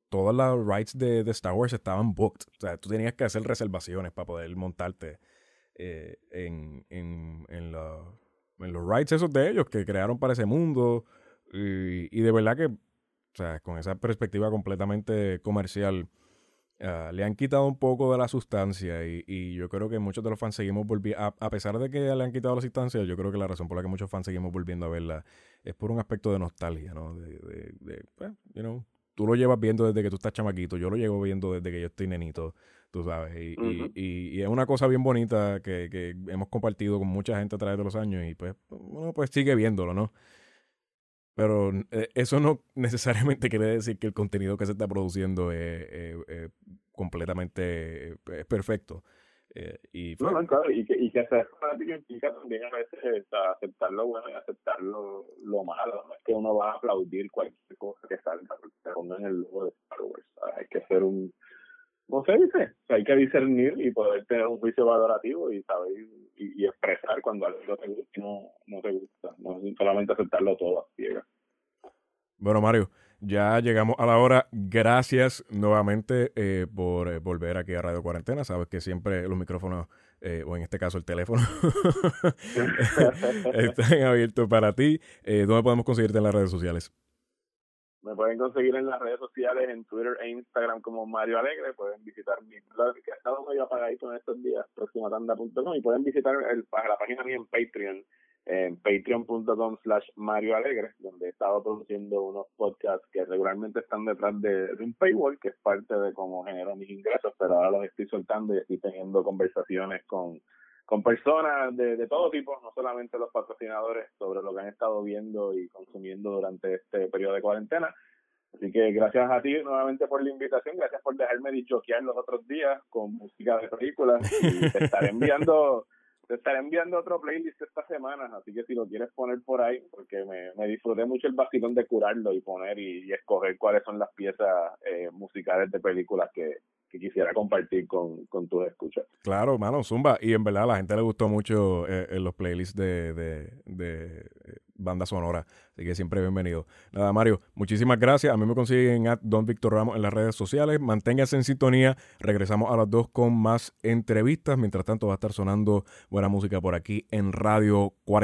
A: todas las rides de, Star Wars estaban booked. O sea, tú tenías que hacer reservaciones para poder montarte eh, en, en, en, en, los rides esos de ellos que crearon para ese mundo. Y de verdad que, o sea, con esa perspectiva completamente comercial, Ah, le han quitado un poco de la sustancia y, yo creo que muchos de los fans seguimos volviendo, a, pesar de que le han quitado la sustancia, yo creo que la razón por la que muchos fans seguimos volviendo a verla es por un aspecto de nostalgia, ¿no? De, de, pues, you know, tú lo llevas viendo desde que tú estás chamaquito, yo lo llevo viendo desde que yo estoy nenito. tú sabes. Y, y, es una cosa bien bonita que, que, hemos compartido con mucha gente a través de los años y pues uno pues sigue viéndolo, ¿no? Pero eh, eso no necesariamente quiere decir que el contenido que se está produciendo es, completamente perfecto.
B: Eh, y no, no, claro, y que, y que hacer práctica implica también a veces aceptar lo bueno y aceptar lo, malo. No es que uno va a aplaudir cualquier cosa que salga, que ponga en el logo de Star Wars. Hay que ser un no se dice, hay que discernir y poder tener un juicio valorativo y saber y, expresar cuando algo te gusta y no, no te gusta, no solamente aceptarlo todo a ciegas.
A: Bueno, Mario, ya llegamos a la hora. Gracias nuevamente eh, por eh, volver aquí a Radio Cuarentena. Sabes que siempre los micrófonos, eh, o en este caso el teléfono, están abiertos para ti. ¿Dónde podemos conseguirte en las redes sociales?
B: Me pueden conseguir en las redes sociales, en Twitter e Instagram como Mario Alegre. Pueden visitar mi blog, que ha estado medio apagadito en estos días, próximatanda.com. Y pueden visitar el, la página mía en Patreon, en patreon.com slash Mario Alegre, donde he estado produciendo unos podcasts que regularmente están detrás de, un paywall, que es parte de cómo genero mis ingresos, pero ahora los estoy soltando y estoy teniendo conversaciones con con personas de, de todo tipo, no solamente los patrocinadores, sobre lo que han estado viendo y consumiendo durante este periodo de cuarentena. Así que gracias a ti nuevamente por la invitación, gracias por dejarme dichoquear los otros días con música de películas y te estaré enviando te estaré enviando otro playlist esta semana, así que si lo quieres poner por ahí, porque me, me disfruté mucho el vacilón de curarlo y poner y, escoger cuáles son las piezas eh, musicales de películas que, que quisiera compartir con, con tus escuchas.
A: Claro, mano, Zumba. Y en verdad a la gente le gustó mucho eh, en los playlists de, de, de eh, banda sonora. Así que siempre bienvenido. Nada, Mario, muchísimas gracias. A mí me consiguen a Don Víctor Ramos en las redes sociales. Manténgase en sintonía. Regresamos a las dos con más entrevistas. Mientras tanto va a estar sonando buena música por aquí en Radio 40.